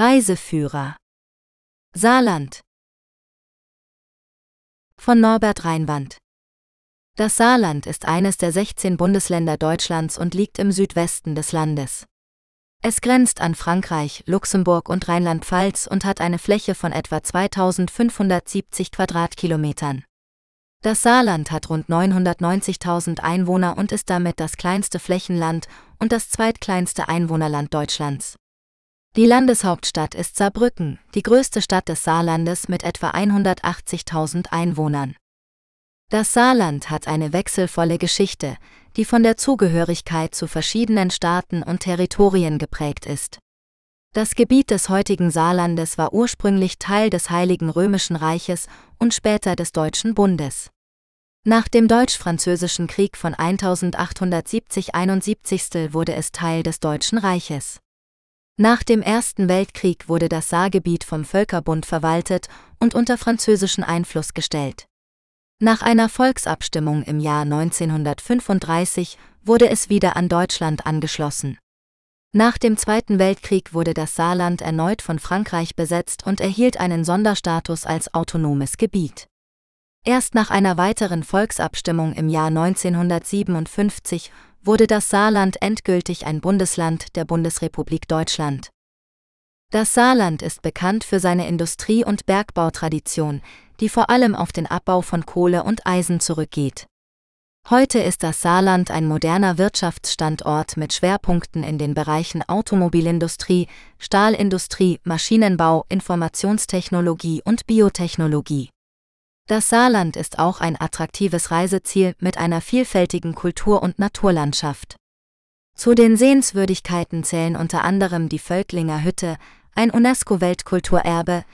Reiseführer Saarland von Norbert Reinwand Das Saarland ist eines der 16 Bundesländer Deutschlands und liegt im Südwesten des Landes. Es grenzt an Frankreich, Luxemburg und Rheinland-Pfalz und hat eine Fläche von etwa 2570 Quadratkilometern. Das Saarland hat rund 990.000 Einwohner und ist damit das kleinste Flächenland und das zweitkleinste Einwohnerland Deutschlands. Die Landeshauptstadt ist Saarbrücken, die größte Stadt des Saarlandes mit etwa 180.000 Einwohnern. Das Saarland hat eine wechselvolle Geschichte, die von der Zugehörigkeit zu verschiedenen Staaten und Territorien geprägt ist. Das Gebiet des heutigen Saarlandes war ursprünglich Teil des Heiligen Römischen Reiches und später des Deutschen Bundes. Nach dem Deutsch-Französischen Krieg von 1870-71 wurde es Teil des Deutschen Reiches. Nach dem Ersten Weltkrieg wurde das Saargebiet vom Völkerbund verwaltet und unter französischen Einfluss gestellt. Nach einer Volksabstimmung im Jahr 1935 wurde es wieder an Deutschland angeschlossen. Nach dem Zweiten Weltkrieg wurde das Saarland erneut von Frankreich besetzt und erhielt einen Sonderstatus als autonomes Gebiet. Erst nach einer weiteren Volksabstimmung im Jahr 1957 wurde das Saarland endgültig ein Bundesland der Bundesrepublik Deutschland. Das Saarland ist bekannt für seine Industrie- und Bergbautradition, die vor allem auf den Abbau von Kohle und Eisen zurückgeht. Heute ist das Saarland ein moderner Wirtschaftsstandort mit Schwerpunkten in den Bereichen Automobilindustrie, Stahlindustrie, Maschinenbau, Informationstechnologie und Biotechnologie. Das Saarland ist auch ein attraktives Reiseziel mit einer vielfältigen Kultur- und Naturlandschaft. Zu den Sehenswürdigkeiten zählen unter anderem die Völklinger Hütte, ein UNESCO-Weltkulturerbe,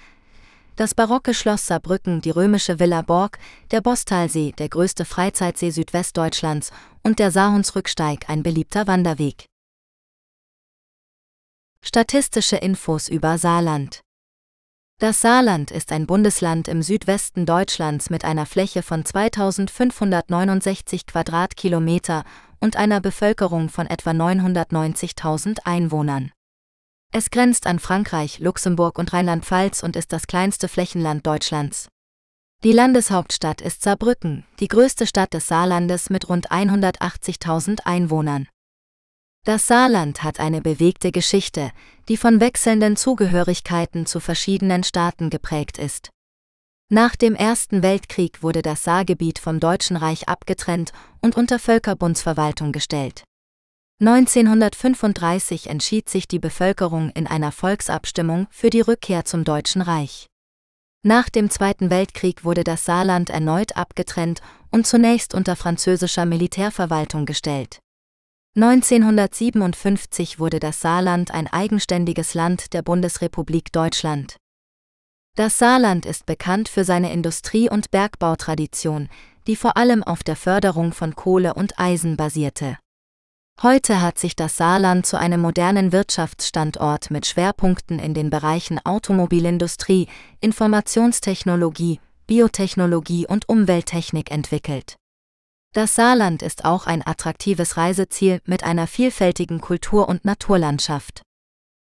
das barocke Schloss Saarbrücken, die römische Villa Borg, der Bostalsee, der größte Freizeitsee Südwestdeutschlands und der Saarhunsrücksteig, ein beliebter Wanderweg. Statistische Infos über Saarland Das Saarland ist ein Bundesland im Südwesten Deutschlands mit einer Fläche von 2569 Quadratkilometer und einer Bevölkerung von etwa 990.000 Einwohnern. Es grenzt an Frankreich, Luxemburg und Rheinland-Pfalz und ist das kleinste Flächenland Deutschlands. Die Landeshauptstadt ist Saarbrücken, die größte Stadt des Saarlandes mit rund 180.000 Einwohnern. Das Saarland hat eine bewegte Geschichte, die von wechselnden Zugehörigkeiten zu verschiedenen Staaten geprägt ist. Nach dem Ersten Weltkrieg wurde das Saargebiet vom Deutschen Reich abgetrennt und unter Völkerbundsverwaltung gestellt. 1935 entschied sich die Bevölkerung in einer Volksabstimmung für die Rückkehr zum Deutschen Reich. Nach dem Zweiten Weltkrieg wurde das Saarland erneut abgetrennt und zunächst unter französischer Militärverwaltung gestellt. 1957 wurde das Saarland ein eigenständiges Land der Bundesrepublik Deutschland. Das Saarland ist bekannt für seine Industrie- und Bergbautradition, die vor allem auf der Förderung von Kohle und Eisen basierte. Heute hat sich das Saarland zu einem modernen Wirtschaftsstandort mit Schwerpunkten in den Bereichen Automobilindustrie, Informationstechnologie, Biotechnologie und Umwelttechnik entwickelt. Das Saarland ist auch ein attraktives Reiseziel mit einer vielfältigen Kultur- und Naturlandschaft.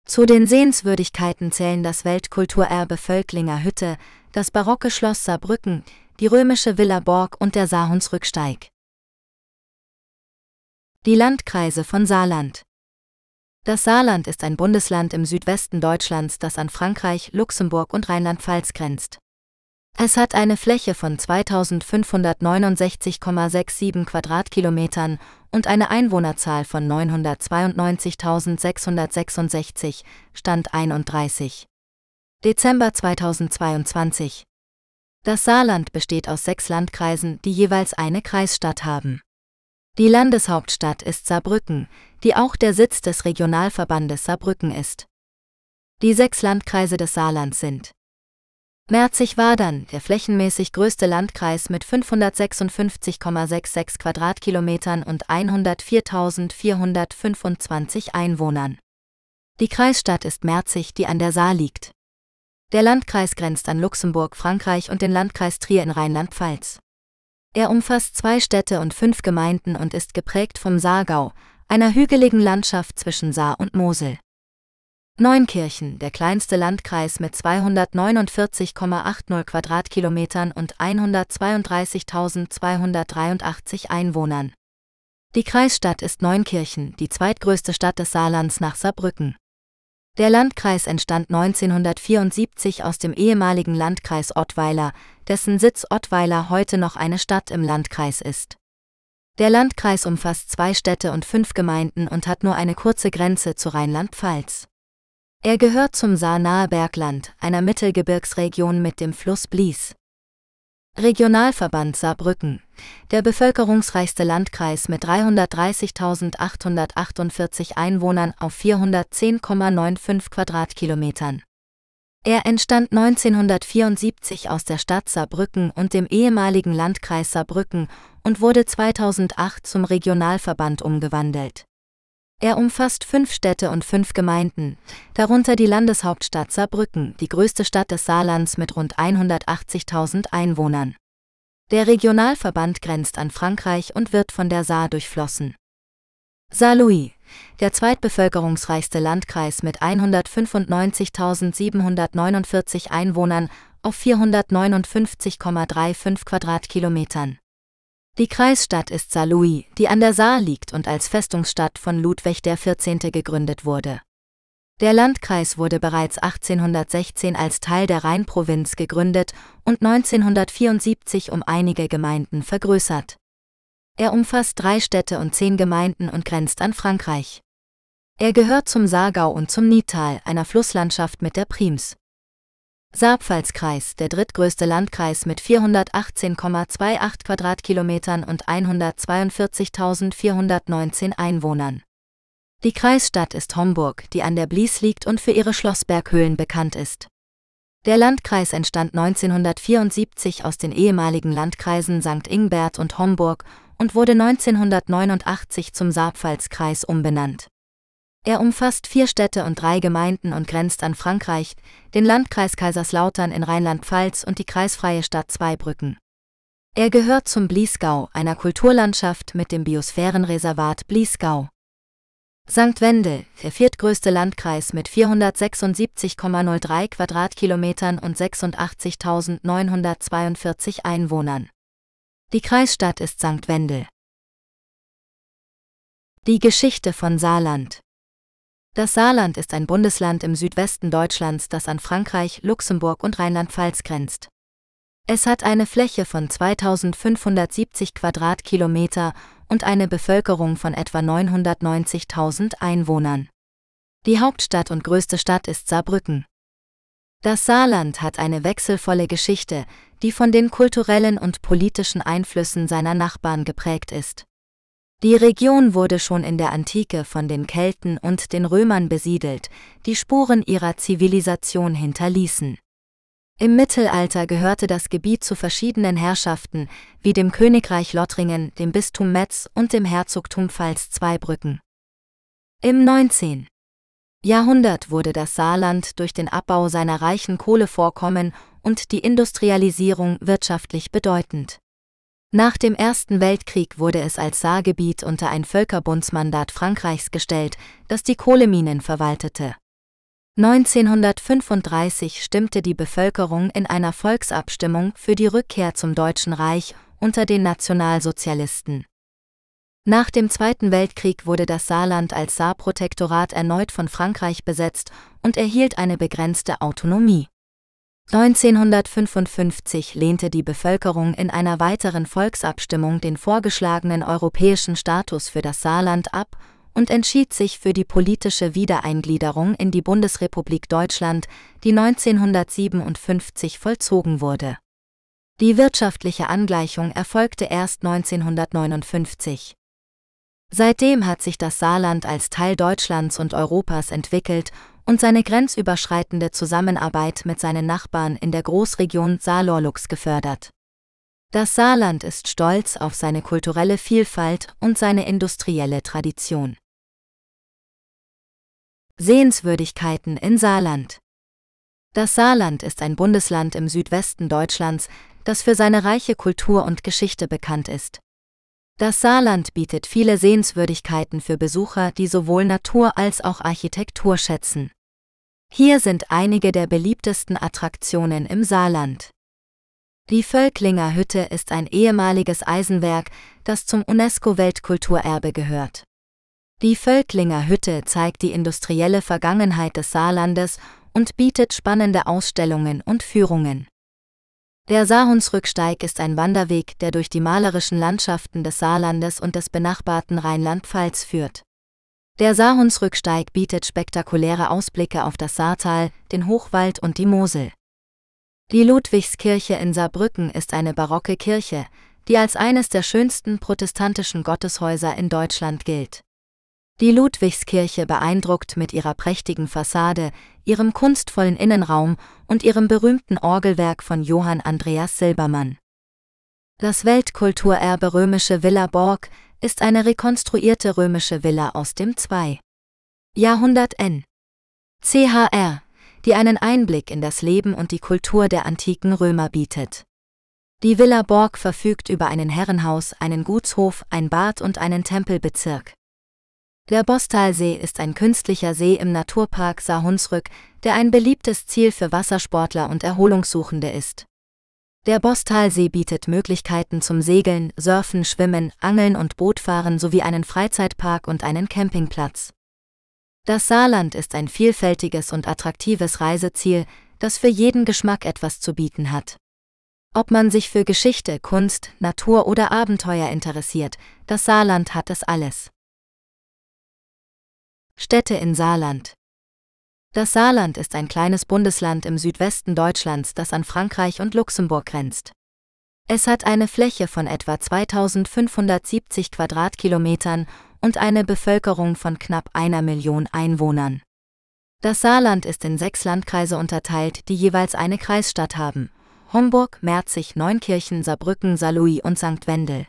Zu den Sehenswürdigkeiten zählen das Weltkulturerbe Völklinger Hütte, das barocke Schloss Saarbrücken, die römische Villa Borg und der Saarhunsrücksteig. Die Landkreise von Saarland. Das Saarland ist ein Bundesland im Südwesten Deutschlands, das an Frankreich, Luxemburg und Rheinland-Pfalz grenzt. Es hat eine Fläche von 2569,67 Quadratkilometern und eine Einwohnerzahl von 992.666, Stand 31. Dezember 2022. Das Saarland besteht aus sechs Landkreisen, die jeweils eine Kreisstadt haben. Die Landeshauptstadt ist Saarbrücken, die auch der Sitz des Regionalverbandes Saarbrücken ist. Die sechs Landkreise des Saarlands sind Merzig-Wadern, der flächenmäßig größte Landkreis mit 556,66 Quadratkilometern und 104.425 Einwohnern. Die Kreisstadt ist Merzig, die an der Saar liegt. Der Landkreis grenzt an Luxemburg, Frankreich und den Landkreis Trier in Rheinland-Pfalz. Er umfasst zwei Städte und fünf Gemeinden und ist geprägt vom Saargau, einer hügeligen Landschaft zwischen Saar und Mosel. Neunkirchen, der kleinste Landkreis mit 249,80 Quadratkilometern und 132.283 Einwohnern. Die Kreisstadt ist Neunkirchen, die zweitgrößte Stadt des Saarlands nach Saarbrücken. Der Landkreis entstand 1974 aus dem ehemaligen Landkreis Ottweiler, dessen Sitz Ottweiler heute noch eine Stadt im Landkreis ist. Der Landkreis umfasst zwei Städte und fünf Gemeinden und hat nur eine kurze Grenze zu Rheinland-Pfalz. Er gehört zum Saarnahe Bergland, einer Mittelgebirgsregion mit dem Fluss Blies. Regionalverband Saarbrücken, der bevölkerungsreichste Landkreis mit 330.848 Einwohnern auf 410,95 Quadratkilometern. Er entstand 1974 aus der Stadt Saarbrücken und dem ehemaligen Landkreis Saarbrücken und wurde 2008 zum Regionalverband umgewandelt. Er umfasst fünf Städte und fünf Gemeinden, darunter die Landeshauptstadt Saarbrücken, die größte Stadt des Saarlands mit rund 180.000 Einwohnern. Der Regionalverband grenzt an Frankreich und wird von der Saar durchflossen. Saarlouis, der zweitbevölkerungsreichste Landkreis mit 195.749 Einwohnern auf 459,35 Quadratkilometern. Die Kreisstadt ist Saarlouis, die an der Saar liegt und als Festungsstadt von Ludwig XIV. gegründet wurde. Der Landkreis wurde bereits 1816 als Teil der Rheinprovinz gegründet und 1974 um einige Gemeinden vergrößert. Er umfasst drei Städte und zehn Gemeinden und grenzt an Frankreich. Er gehört zum Saargau und zum Nietal, einer Flusslandschaft mit der Prims. Saarpfalzkreis, der drittgrößte Landkreis mit 418,28 Quadratkilometern und 142.419 Einwohnern. Die Kreisstadt ist Homburg, die an der Blies liegt und für ihre Schlossberghöhlen bekannt ist. Der Landkreis entstand 1974 aus den ehemaligen Landkreisen St. Ingbert und Homburg und wurde 1989 zum Saarpfalzkreis umbenannt. Er umfasst vier Städte und drei Gemeinden und grenzt an Frankreich, den Landkreis Kaiserslautern in Rheinland-Pfalz und die kreisfreie Stadt Zweibrücken. Er gehört zum Bliesgau, einer Kulturlandschaft mit dem Biosphärenreservat Bliesgau. St. Wendel, der viertgrößte Landkreis mit 476,03 Quadratkilometern und 86.942 Einwohnern. Die Kreisstadt ist St. Wendel. Die Geschichte von Saarland das Saarland ist ein Bundesland im Südwesten Deutschlands, das an Frankreich, Luxemburg und Rheinland-Pfalz grenzt. Es hat eine Fläche von 2570 Quadratkilometer und eine Bevölkerung von etwa 990.000 Einwohnern. Die Hauptstadt und größte Stadt ist Saarbrücken. Das Saarland hat eine wechselvolle Geschichte, die von den kulturellen und politischen Einflüssen seiner Nachbarn geprägt ist. Die Region wurde schon in der Antike von den Kelten und den Römern besiedelt, die Spuren ihrer Zivilisation hinterließen. Im Mittelalter gehörte das Gebiet zu verschiedenen Herrschaften, wie dem Königreich Lothringen, dem Bistum Metz und dem Herzogtum Pfalz-Zweibrücken. Im 19. Jahrhundert wurde das Saarland durch den Abbau seiner reichen Kohlevorkommen und die Industrialisierung wirtschaftlich bedeutend. Nach dem Ersten Weltkrieg wurde es als Saargebiet unter ein Völkerbundsmandat Frankreichs gestellt, das die Kohleminen verwaltete. 1935 stimmte die Bevölkerung in einer Volksabstimmung für die Rückkehr zum Deutschen Reich unter den Nationalsozialisten. Nach dem Zweiten Weltkrieg wurde das Saarland als Saarprotektorat erneut von Frankreich besetzt und erhielt eine begrenzte Autonomie. 1955 lehnte die Bevölkerung in einer weiteren Volksabstimmung den vorgeschlagenen europäischen Status für das Saarland ab und entschied sich für die politische Wiedereingliederung in die Bundesrepublik Deutschland, die 1957 vollzogen wurde. Die wirtschaftliche Angleichung erfolgte erst 1959. Seitdem hat sich das Saarland als Teil Deutschlands und Europas entwickelt und seine grenzüberschreitende Zusammenarbeit mit seinen Nachbarn in der Großregion Saarlorlux gefördert. Das Saarland ist stolz auf seine kulturelle Vielfalt und seine industrielle Tradition. Sehenswürdigkeiten in Saarland Das Saarland ist ein Bundesland im Südwesten Deutschlands, das für seine reiche Kultur und Geschichte bekannt ist. Das Saarland bietet viele Sehenswürdigkeiten für Besucher, die sowohl Natur als auch Architektur schätzen. Hier sind einige der beliebtesten Attraktionen im Saarland. Die Völklinger Hütte ist ein ehemaliges Eisenwerk, das zum UNESCO-Weltkulturerbe gehört. Die Völklinger Hütte zeigt die industrielle Vergangenheit des Saarlandes und bietet spannende Ausstellungen und Führungen. Der Saarhunsrücksteig ist ein Wanderweg, der durch die malerischen Landschaften des Saarlandes und des benachbarten Rheinland-Pfalz führt. Der Saarhunsrücksteig bietet spektakuläre Ausblicke auf das Saartal, den Hochwald und die Mosel. Die Ludwigskirche in Saarbrücken ist eine barocke Kirche, die als eines der schönsten protestantischen Gotteshäuser in Deutschland gilt. Die Ludwigskirche beeindruckt mit ihrer prächtigen Fassade, ihrem kunstvollen Innenraum und ihrem berühmten Orgelwerk von Johann Andreas Silbermann. Das Weltkulturerbe Römische Villa Borg ist eine rekonstruierte römische Villa aus dem 2. Jahrhundert N. CHR, die einen Einblick in das Leben und die Kultur der antiken Römer bietet. Die Villa Borg verfügt über einen Herrenhaus, einen Gutshof, ein Bad und einen Tempelbezirk. Der Bostalsee ist ein künstlicher See im Naturpark Saar-Hunsrück, der ein beliebtes Ziel für Wassersportler und Erholungssuchende ist. Der Bostalsee bietet Möglichkeiten zum Segeln, Surfen, Schwimmen, Angeln und Bootfahren sowie einen Freizeitpark und einen Campingplatz. Das Saarland ist ein vielfältiges und attraktives Reiseziel, das für jeden Geschmack etwas zu bieten hat. Ob man sich für Geschichte, Kunst, Natur oder Abenteuer interessiert, das Saarland hat es alles. Städte in Saarland. Das Saarland ist ein kleines Bundesland im Südwesten Deutschlands, das an Frankreich und Luxemburg grenzt. Es hat eine Fläche von etwa 2570 Quadratkilometern und eine Bevölkerung von knapp einer Million Einwohnern. Das Saarland ist in sechs Landkreise unterteilt, die jeweils eine Kreisstadt haben. Homburg, Merzig, Neunkirchen, Saarbrücken, Saarlouis und St. Wendel.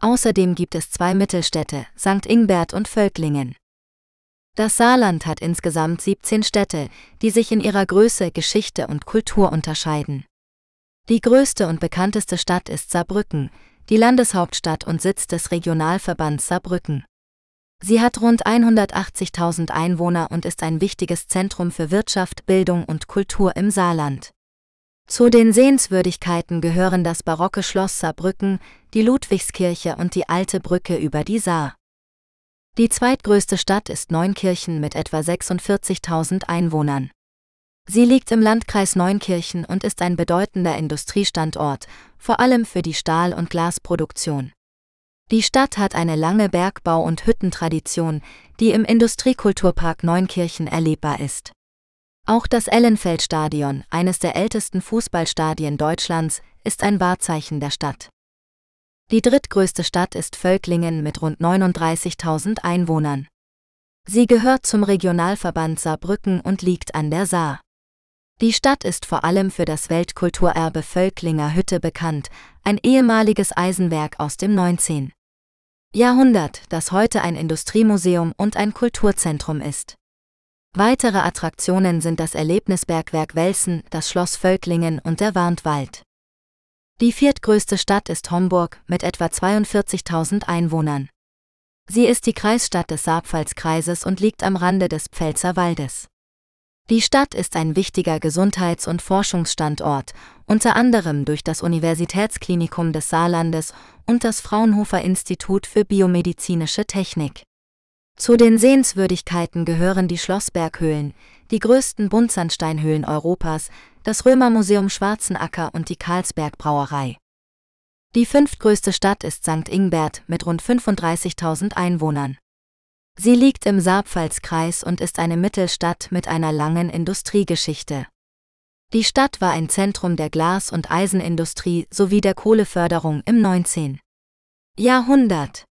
Außerdem gibt es zwei Mittelstädte, St. Ingbert und Völklingen. Das Saarland hat insgesamt 17 Städte, die sich in ihrer Größe, Geschichte und Kultur unterscheiden. Die größte und bekannteste Stadt ist Saarbrücken, die Landeshauptstadt und Sitz des Regionalverbands Saarbrücken. Sie hat rund 180.000 Einwohner und ist ein wichtiges Zentrum für Wirtschaft, Bildung und Kultur im Saarland. Zu den Sehenswürdigkeiten gehören das barocke Schloss Saarbrücken, die Ludwigskirche und die alte Brücke über die Saar. Die zweitgrößte Stadt ist Neunkirchen mit etwa 46.000 Einwohnern. Sie liegt im Landkreis Neunkirchen und ist ein bedeutender Industriestandort, vor allem für die Stahl- und Glasproduktion. Die Stadt hat eine lange Bergbau- und Hüttentradition, die im Industriekulturpark Neunkirchen erlebbar ist. Auch das Ellenfeldstadion, eines der ältesten Fußballstadien Deutschlands, ist ein Wahrzeichen der Stadt. Die drittgrößte Stadt ist Völklingen mit rund 39.000 Einwohnern. Sie gehört zum Regionalverband Saarbrücken und liegt an der Saar. Die Stadt ist vor allem für das Weltkulturerbe Völklinger Hütte bekannt, ein ehemaliges Eisenwerk aus dem 19. Jahrhundert, das heute ein Industriemuseum und ein Kulturzentrum ist. Weitere Attraktionen sind das Erlebnisbergwerk Welsen, das Schloss Völklingen und der Warntwald. Die viertgrößte Stadt ist Homburg mit etwa 42.000 Einwohnern. Sie ist die Kreisstadt des Saarpfalzkreises und liegt am Rande des Pfälzer Waldes. Die Stadt ist ein wichtiger Gesundheits- und Forschungsstandort, unter anderem durch das Universitätsklinikum des Saarlandes und das Fraunhofer Institut für biomedizinische Technik. Zu den Sehenswürdigkeiten gehören die Schlossberghöhlen, die größten Buntsandsteinhöhlen Europas, das Römermuseum Schwarzenacker und die Karlsberg Brauerei. Die fünftgrößte Stadt ist St. Ingbert mit rund 35.000 Einwohnern. Sie liegt im Saarpfalzkreis und ist eine Mittelstadt mit einer langen Industriegeschichte. Die Stadt war ein Zentrum der Glas- und Eisenindustrie sowie der Kohleförderung im 19. Jahrhundert.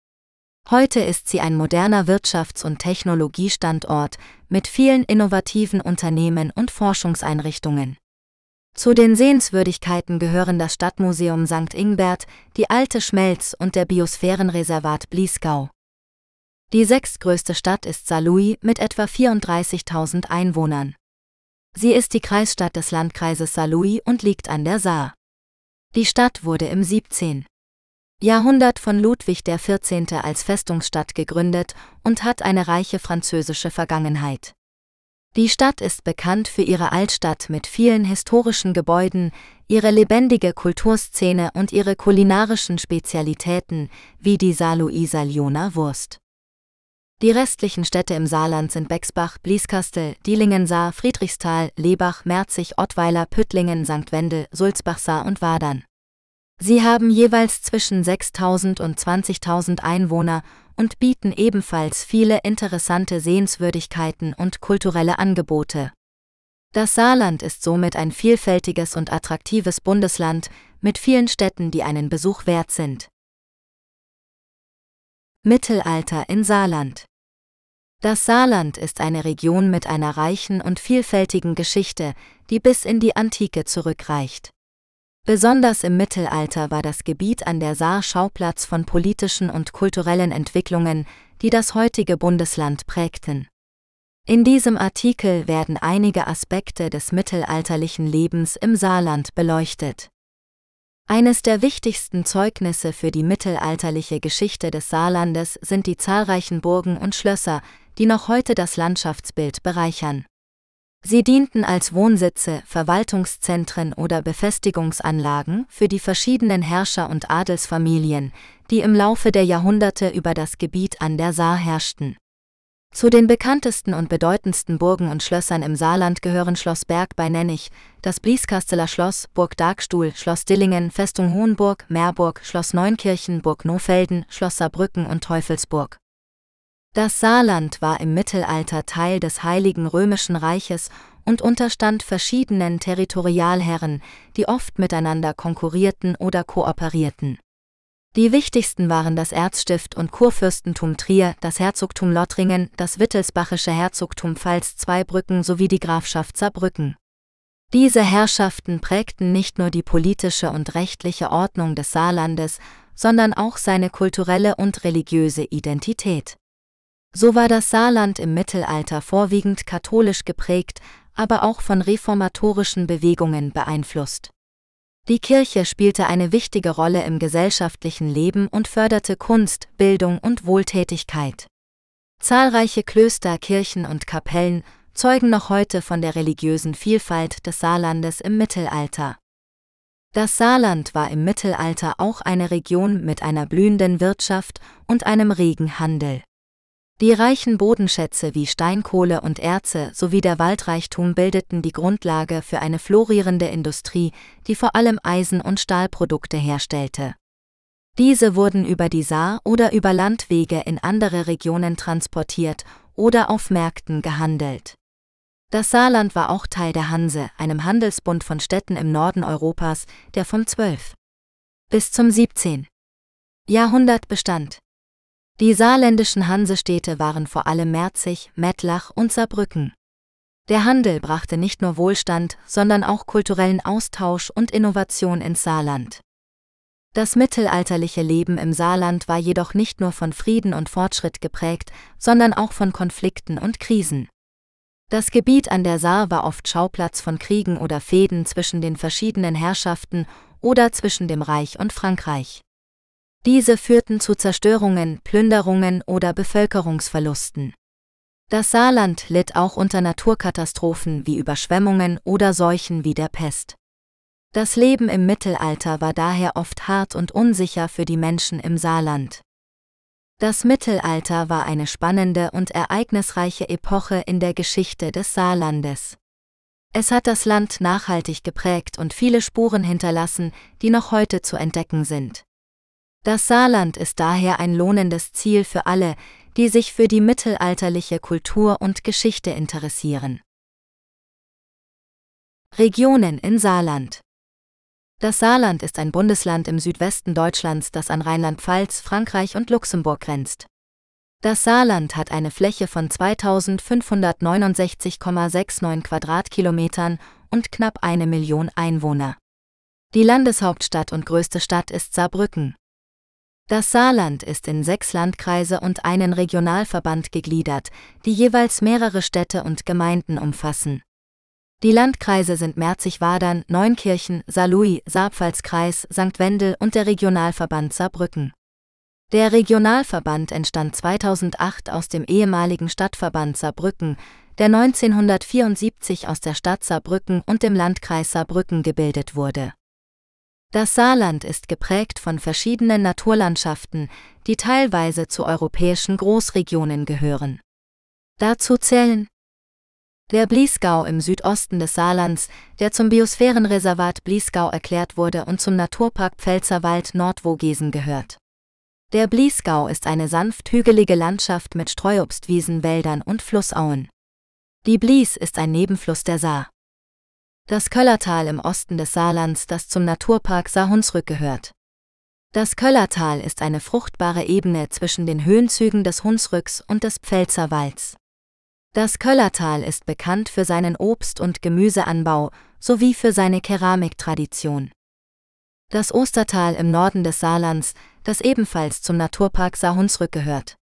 Heute ist sie ein moderner Wirtschafts- und Technologiestandort mit vielen innovativen Unternehmen und Forschungseinrichtungen. Zu den Sehenswürdigkeiten gehören das Stadtmuseum St. Ingbert, die alte Schmelz und der Biosphärenreservat Bliesgau. Die sechstgrößte Stadt ist Saarlouis mit etwa 34.000 Einwohnern. Sie ist die Kreisstadt des Landkreises Saarlouis und liegt an der Saar. Die Stadt wurde im 17. Jahrhundert von Ludwig XIV. als Festungsstadt gegründet und hat eine reiche französische Vergangenheit. Die Stadt ist bekannt für ihre Altstadt mit vielen historischen Gebäuden, ihre lebendige Kulturszene und ihre kulinarischen Spezialitäten, wie die Saarlouiser Wurst. Die restlichen Städte im Saarland sind Bexbach, Blieskastel, Dielingen-Saar, Friedrichsthal, Lebach, Merzig, Ottweiler, Püttlingen, St. Wendel, Sulzbach-Saar und Wadern. Sie haben jeweils zwischen 6.000 und 20.000 Einwohner und bieten ebenfalls viele interessante Sehenswürdigkeiten und kulturelle Angebote. Das Saarland ist somit ein vielfältiges und attraktives Bundesland mit vielen Städten, die einen Besuch wert sind. Mittelalter in Saarland Das Saarland ist eine Region mit einer reichen und vielfältigen Geschichte, die bis in die Antike zurückreicht. Besonders im Mittelalter war das Gebiet an der Saar Schauplatz von politischen und kulturellen Entwicklungen, die das heutige Bundesland prägten. In diesem Artikel werden einige Aspekte des mittelalterlichen Lebens im Saarland beleuchtet. Eines der wichtigsten Zeugnisse für die mittelalterliche Geschichte des Saarlandes sind die zahlreichen Burgen und Schlösser, die noch heute das Landschaftsbild bereichern. Sie dienten als Wohnsitze, Verwaltungszentren oder Befestigungsanlagen für die verschiedenen Herrscher und Adelsfamilien, die im Laufe der Jahrhunderte über das Gebiet an der Saar herrschten. Zu den bekanntesten und bedeutendsten Burgen und Schlössern im Saarland gehören Schloss Berg bei Nennig, das Blieskasteler Schloss, Burg Darkstuhl, Schloss Dillingen, Festung Hohenburg, Meerburg, Schloss Neunkirchen, Burg Nofelden, Schloss Saarbrücken und Teufelsburg. Das Saarland war im Mittelalter Teil des Heiligen Römischen Reiches und unterstand verschiedenen Territorialherren, die oft miteinander konkurrierten oder kooperierten. Die wichtigsten waren das Erzstift und Kurfürstentum Trier, das Herzogtum Lothringen, das Wittelsbachische Herzogtum Pfalz-Zweibrücken sowie die Grafschaft Saarbrücken. Diese Herrschaften prägten nicht nur die politische und rechtliche Ordnung des Saarlandes, sondern auch seine kulturelle und religiöse Identität. So war das Saarland im Mittelalter vorwiegend katholisch geprägt, aber auch von reformatorischen Bewegungen beeinflusst. Die Kirche spielte eine wichtige Rolle im gesellschaftlichen Leben und förderte Kunst, Bildung und Wohltätigkeit. Zahlreiche Klöster, Kirchen und Kapellen zeugen noch heute von der religiösen Vielfalt des Saarlandes im Mittelalter. Das Saarland war im Mittelalter auch eine Region mit einer blühenden Wirtschaft und einem regen Handel. Die reichen Bodenschätze wie Steinkohle und Erze sowie der Waldreichtum bildeten die Grundlage für eine florierende Industrie, die vor allem Eisen- und Stahlprodukte herstellte. Diese wurden über die Saar oder über Landwege in andere Regionen transportiert oder auf Märkten gehandelt. Das Saarland war auch Teil der Hanse, einem Handelsbund von Städten im Norden Europas, der vom 12. bis zum 17. Jahrhundert bestand. Die saarländischen Hansestädte waren vor allem Merzig, Mettlach und Saarbrücken. Der Handel brachte nicht nur Wohlstand, sondern auch kulturellen Austausch und Innovation ins Saarland. Das mittelalterliche Leben im Saarland war jedoch nicht nur von Frieden und Fortschritt geprägt, sondern auch von Konflikten und Krisen. Das Gebiet an der Saar war oft Schauplatz von Kriegen oder Fäden zwischen den verschiedenen Herrschaften oder zwischen dem Reich und Frankreich. Diese führten zu Zerstörungen, Plünderungen oder Bevölkerungsverlusten. Das Saarland litt auch unter Naturkatastrophen wie Überschwemmungen oder Seuchen wie der Pest. Das Leben im Mittelalter war daher oft hart und unsicher für die Menschen im Saarland. Das Mittelalter war eine spannende und ereignisreiche Epoche in der Geschichte des Saarlandes. Es hat das Land nachhaltig geprägt und viele Spuren hinterlassen, die noch heute zu entdecken sind. Das Saarland ist daher ein lohnendes Ziel für alle, die sich für die mittelalterliche Kultur und Geschichte interessieren. Regionen in Saarland Das Saarland ist ein Bundesland im Südwesten Deutschlands, das an Rheinland-Pfalz, Frankreich und Luxemburg grenzt. Das Saarland hat eine Fläche von 2569,69 Quadratkilometern und knapp eine Million Einwohner. Die Landeshauptstadt und größte Stadt ist Saarbrücken. Das Saarland ist in sechs Landkreise und einen Regionalverband gegliedert, die jeweils mehrere Städte und Gemeinden umfassen. Die Landkreise sind Merzig-Wadern, Neunkirchen, Saarlouis, Saarpfalzkreis, St. Wendel und der Regionalverband Saarbrücken. Der Regionalverband entstand 2008 aus dem ehemaligen Stadtverband Saarbrücken, der 1974 aus der Stadt Saarbrücken und dem Landkreis Saarbrücken gebildet wurde. Das Saarland ist geprägt von verschiedenen Naturlandschaften, die teilweise zu europäischen Großregionen gehören. Dazu zählen der Bliesgau im Südosten des Saarlands, der zum Biosphärenreservat Bliesgau erklärt wurde und zum Naturpark Pfälzerwald Nordvogesen gehört. Der Bliesgau ist eine sanft hügelige Landschaft mit Streuobstwiesen, Wäldern und Flussauen. Die Blies ist ein Nebenfluss der Saar. Das Köllertal im Osten des Saarlands, das zum Naturpark Saar-Hunsrück gehört. Das Köllertal ist eine fruchtbare Ebene zwischen den Höhenzügen des Hunsrücks und des Pfälzerwalds. Das Köllertal ist bekannt für seinen Obst- und Gemüseanbau sowie für seine Keramiktradition. Das Ostertal im Norden des Saarlands, das ebenfalls zum Naturpark Saar-Hunsrück gehört.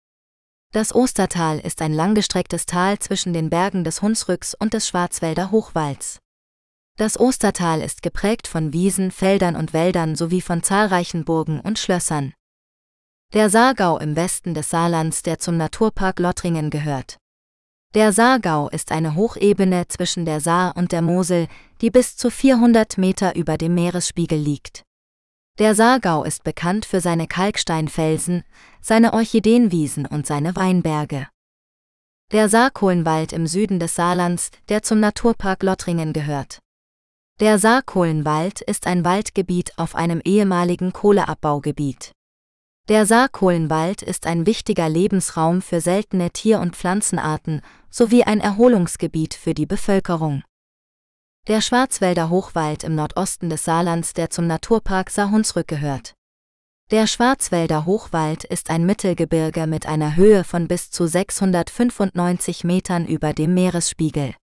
Das Ostertal ist ein langgestrecktes Tal zwischen den Bergen des Hunsrücks und des Schwarzwälder Hochwalds. Das Ostertal ist geprägt von Wiesen, Feldern und Wäldern sowie von zahlreichen Burgen und Schlössern. Der Saargau im Westen des Saarlands, der zum Naturpark Lottringen gehört. Der Saargau ist eine Hochebene zwischen der Saar und der Mosel, die bis zu 400 Meter über dem Meeresspiegel liegt. Der Saargau ist bekannt für seine Kalksteinfelsen, seine Orchideenwiesen und seine Weinberge. Der Saarkohlenwald im Süden des Saarlands, der zum Naturpark Lottringen gehört. Der Saarkohlenwald ist ein Waldgebiet auf einem ehemaligen Kohleabbaugebiet. Der Saarkohlenwald ist ein wichtiger Lebensraum für seltene Tier- und Pflanzenarten sowie ein Erholungsgebiet für die Bevölkerung. Der Schwarzwälder Hochwald im Nordosten des Saarlands, der zum Naturpark Saar-Hunsrück gehört. Der Schwarzwälder Hochwald ist ein Mittelgebirge mit einer Höhe von bis zu 695 Metern über dem Meeresspiegel.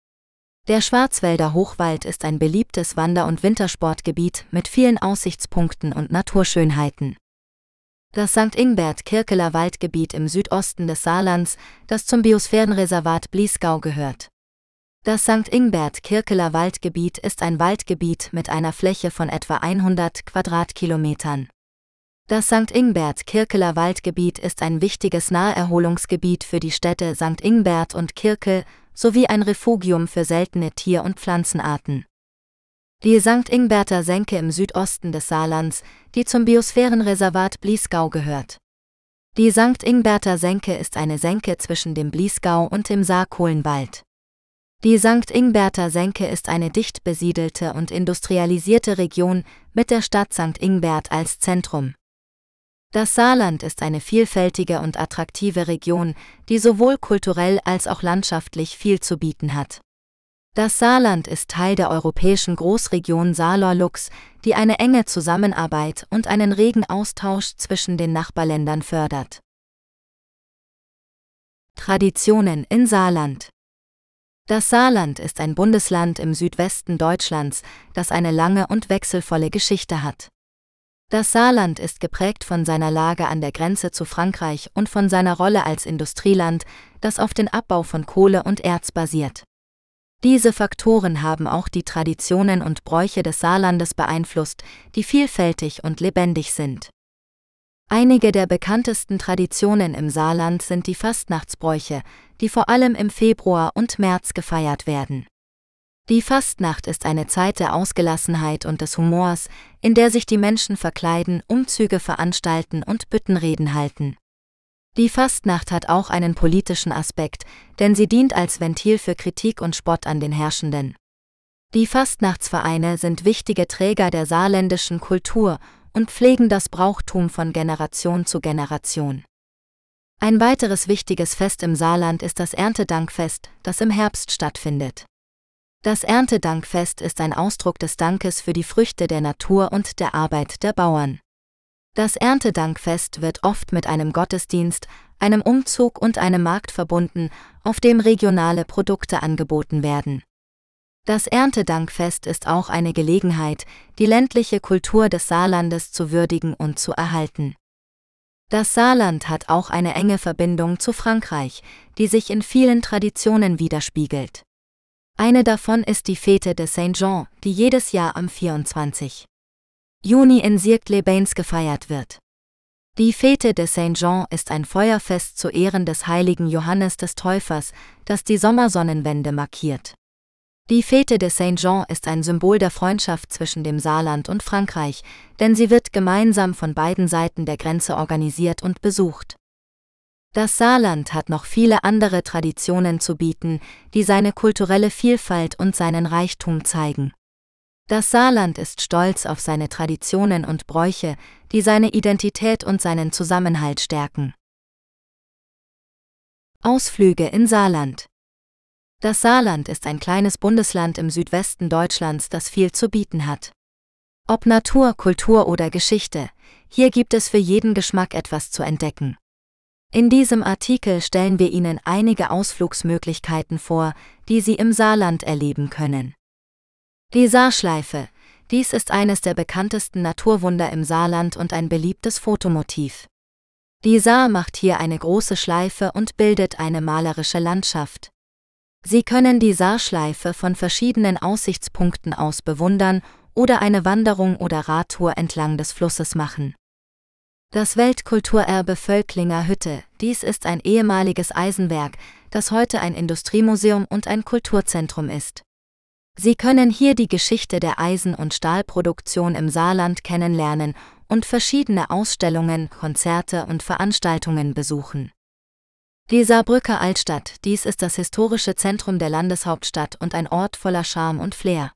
Der Schwarzwälder Hochwald ist ein beliebtes Wander- und Wintersportgebiet mit vielen Aussichtspunkten und Naturschönheiten. Das St. Ingbert-Kirkeler Waldgebiet im Südosten des Saarlands, das zum Biosphärenreservat Bliesgau gehört. Das St. Ingbert-Kirkeler Waldgebiet ist ein Waldgebiet mit einer Fläche von etwa 100 Quadratkilometern. Das St. Ingbert-Kirkeler Waldgebiet ist ein wichtiges Naherholungsgebiet für die Städte St. Ingbert und Kirkel sowie ein Refugium für seltene Tier- und Pflanzenarten. Die St. Ingberter Senke im Südosten des Saarlands, die zum Biosphärenreservat Bliesgau gehört. Die St. Ingberter Senke ist eine Senke zwischen dem Bliesgau und dem Saarkohlenwald. Die St. Ingberter Senke ist eine dicht besiedelte und industrialisierte Region mit der Stadt St. Ingbert als Zentrum. Das Saarland ist eine vielfältige und attraktive Region, die sowohl kulturell als auch landschaftlich viel zu bieten hat. Das Saarland ist Teil der europäischen Großregion Saarlor-Lux, die eine enge Zusammenarbeit und einen regen Austausch zwischen den Nachbarländern fördert. Traditionen in Saarland Das Saarland ist ein Bundesland im Südwesten Deutschlands, das eine lange und wechselvolle Geschichte hat. Das Saarland ist geprägt von seiner Lage an der Grenze zu Frankreich und von seiner Rolle als Industrieland, das auf den Abbau von Kohle und Erz basiert. Diese Faktoren haben auch die Traditionen und Bräuche des Saarlandes beeinflusst, die vielfältig und lebendig sind. Einige der bekanntesten Traditionen im Saarland sind die Fastnachtsbräuche, die vor allem im Februar und März gefeiert werden. Die Fastnacht ist eine Zeit der Ausgelassenheit und des Humors, in der sich die Menschen verkleiden, Umzüge veranstalten und Büttenreden halten. Die Fastnacht hat auch einen politischen Aspekt, denn sie dient als Ventil für Kritik und Spott an den Herrschenden. Die Fastnachtsvereine sind wichtige Träger der saarländischen Kultur und pflegen das Brauchtum von Generation zu Generation. Ein weiteres wichtiges Fest im Saarland ist das Erntedankfest, das im Herbst stattfindet. Das Erntedankfest ist ein Ausdruck des Dankes für die Früchte der Natur und der Arbeit der Bauern. Das Erntedankfest wird oft mit einem Gottesdienst, einem Umzug und einem Markt verbunden, auf dem regionale Produkte angeboten werden. Das Erntedankfest ist auch eine Gelegenheit, die ländliche Kultur des Saarlandes zu würdigen und zu erhalten. Das Saarland hat auch eine enge Verbindung zu Frankreich, die sich in vielen Traditionen widerspiegelt. Eine davon ist die Fete de Saint-Jean, die jedes Jahr am 24. Juni in Sirk-les-Bains gefeiert wird. Die Fete de Saint-Jean ist ein Feuerfest zu Ehren des heiligen Johannes des Täufers, das die Sommersonnenwende markiert. Die Fete de Saint-Jean ist ein Symbol der Freundschaft zwischen dem Saarland und Frankreich, denn sie wird gemeinsam von beiden Seiten der Grenze organisiert und besucht. Das Saarland hat noch viele andere Traditionen zu bieten, die seine kulturelle Vielfalt und seinen Reichtum zeigen. Das Saarland ist stolz auf seine Traditionen und Bräuche, die seine Identität und seinen Zusammenhalt stärken. Ausflüge in Saarland Das Saarland ist ein kleines Bundesland im Südwesten Deutschlands, das viel zu bieten hat. Ob Natur, Kultur oder Geschichte, hier gibt es für jeden Geschmack etwas zu entdecken. In diesem Artikel stellen wir Ihnen einige Ausflugsmöglichkeiten vor, die Sie im Saarland erleben können. Die Saarschleife. Dies ist eines der bekanntesten Naturwunder im Saarland und ein beliebtes Fotomotiv. Die Saar macht hier eine große Schleife und bildet eine malerische Landschaft. Sie können die Saarschleife von verschiedenen Aussichtspunkten aus bewundern oder eine Wanderung oder Radtour entlang des Flusses machen. Das Weltkulturerbe Völklinger Hütte, dies ist ein ehemaliges Eisenwerk, das heute ein Industriemuseum und ein Kulturzentrum ist. Sie können hier die Geschichte der Eisen- und Stahlproduktion im Saarland kennenlernen und verschiedene Ausstellungen, Konzerte und Veranstaltungen besuchen. Die Saarbrücker Altstadt, dies ist das historische Zentrum der Landeshauptstadt und ein Ort voller Charme und Flair.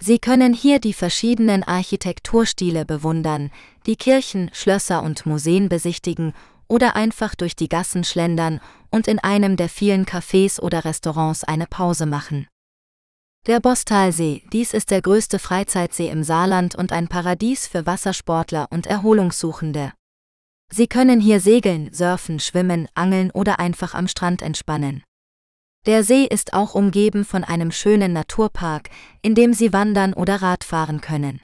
Sie können hier die verschiedenen Architekturstile bewundern, die Kirchen, Schlösser und Museen besichtigen oder einfach durch die Gassen schlendern und in einem der vielen Cafés oder Restaurants eine Pause machen. Der Bostalsee, dies ist der größte Freizeitsee im Saarland und ein Paradies für Wassersportler und Erholungssuchende. Sie können hier segeln, surfen, schwimmen, angeln oder einfach am Strand entspannen. Der See ist auch umgeben von einem schönen Naturpark, in dem Sie wandern oder Radfahren können.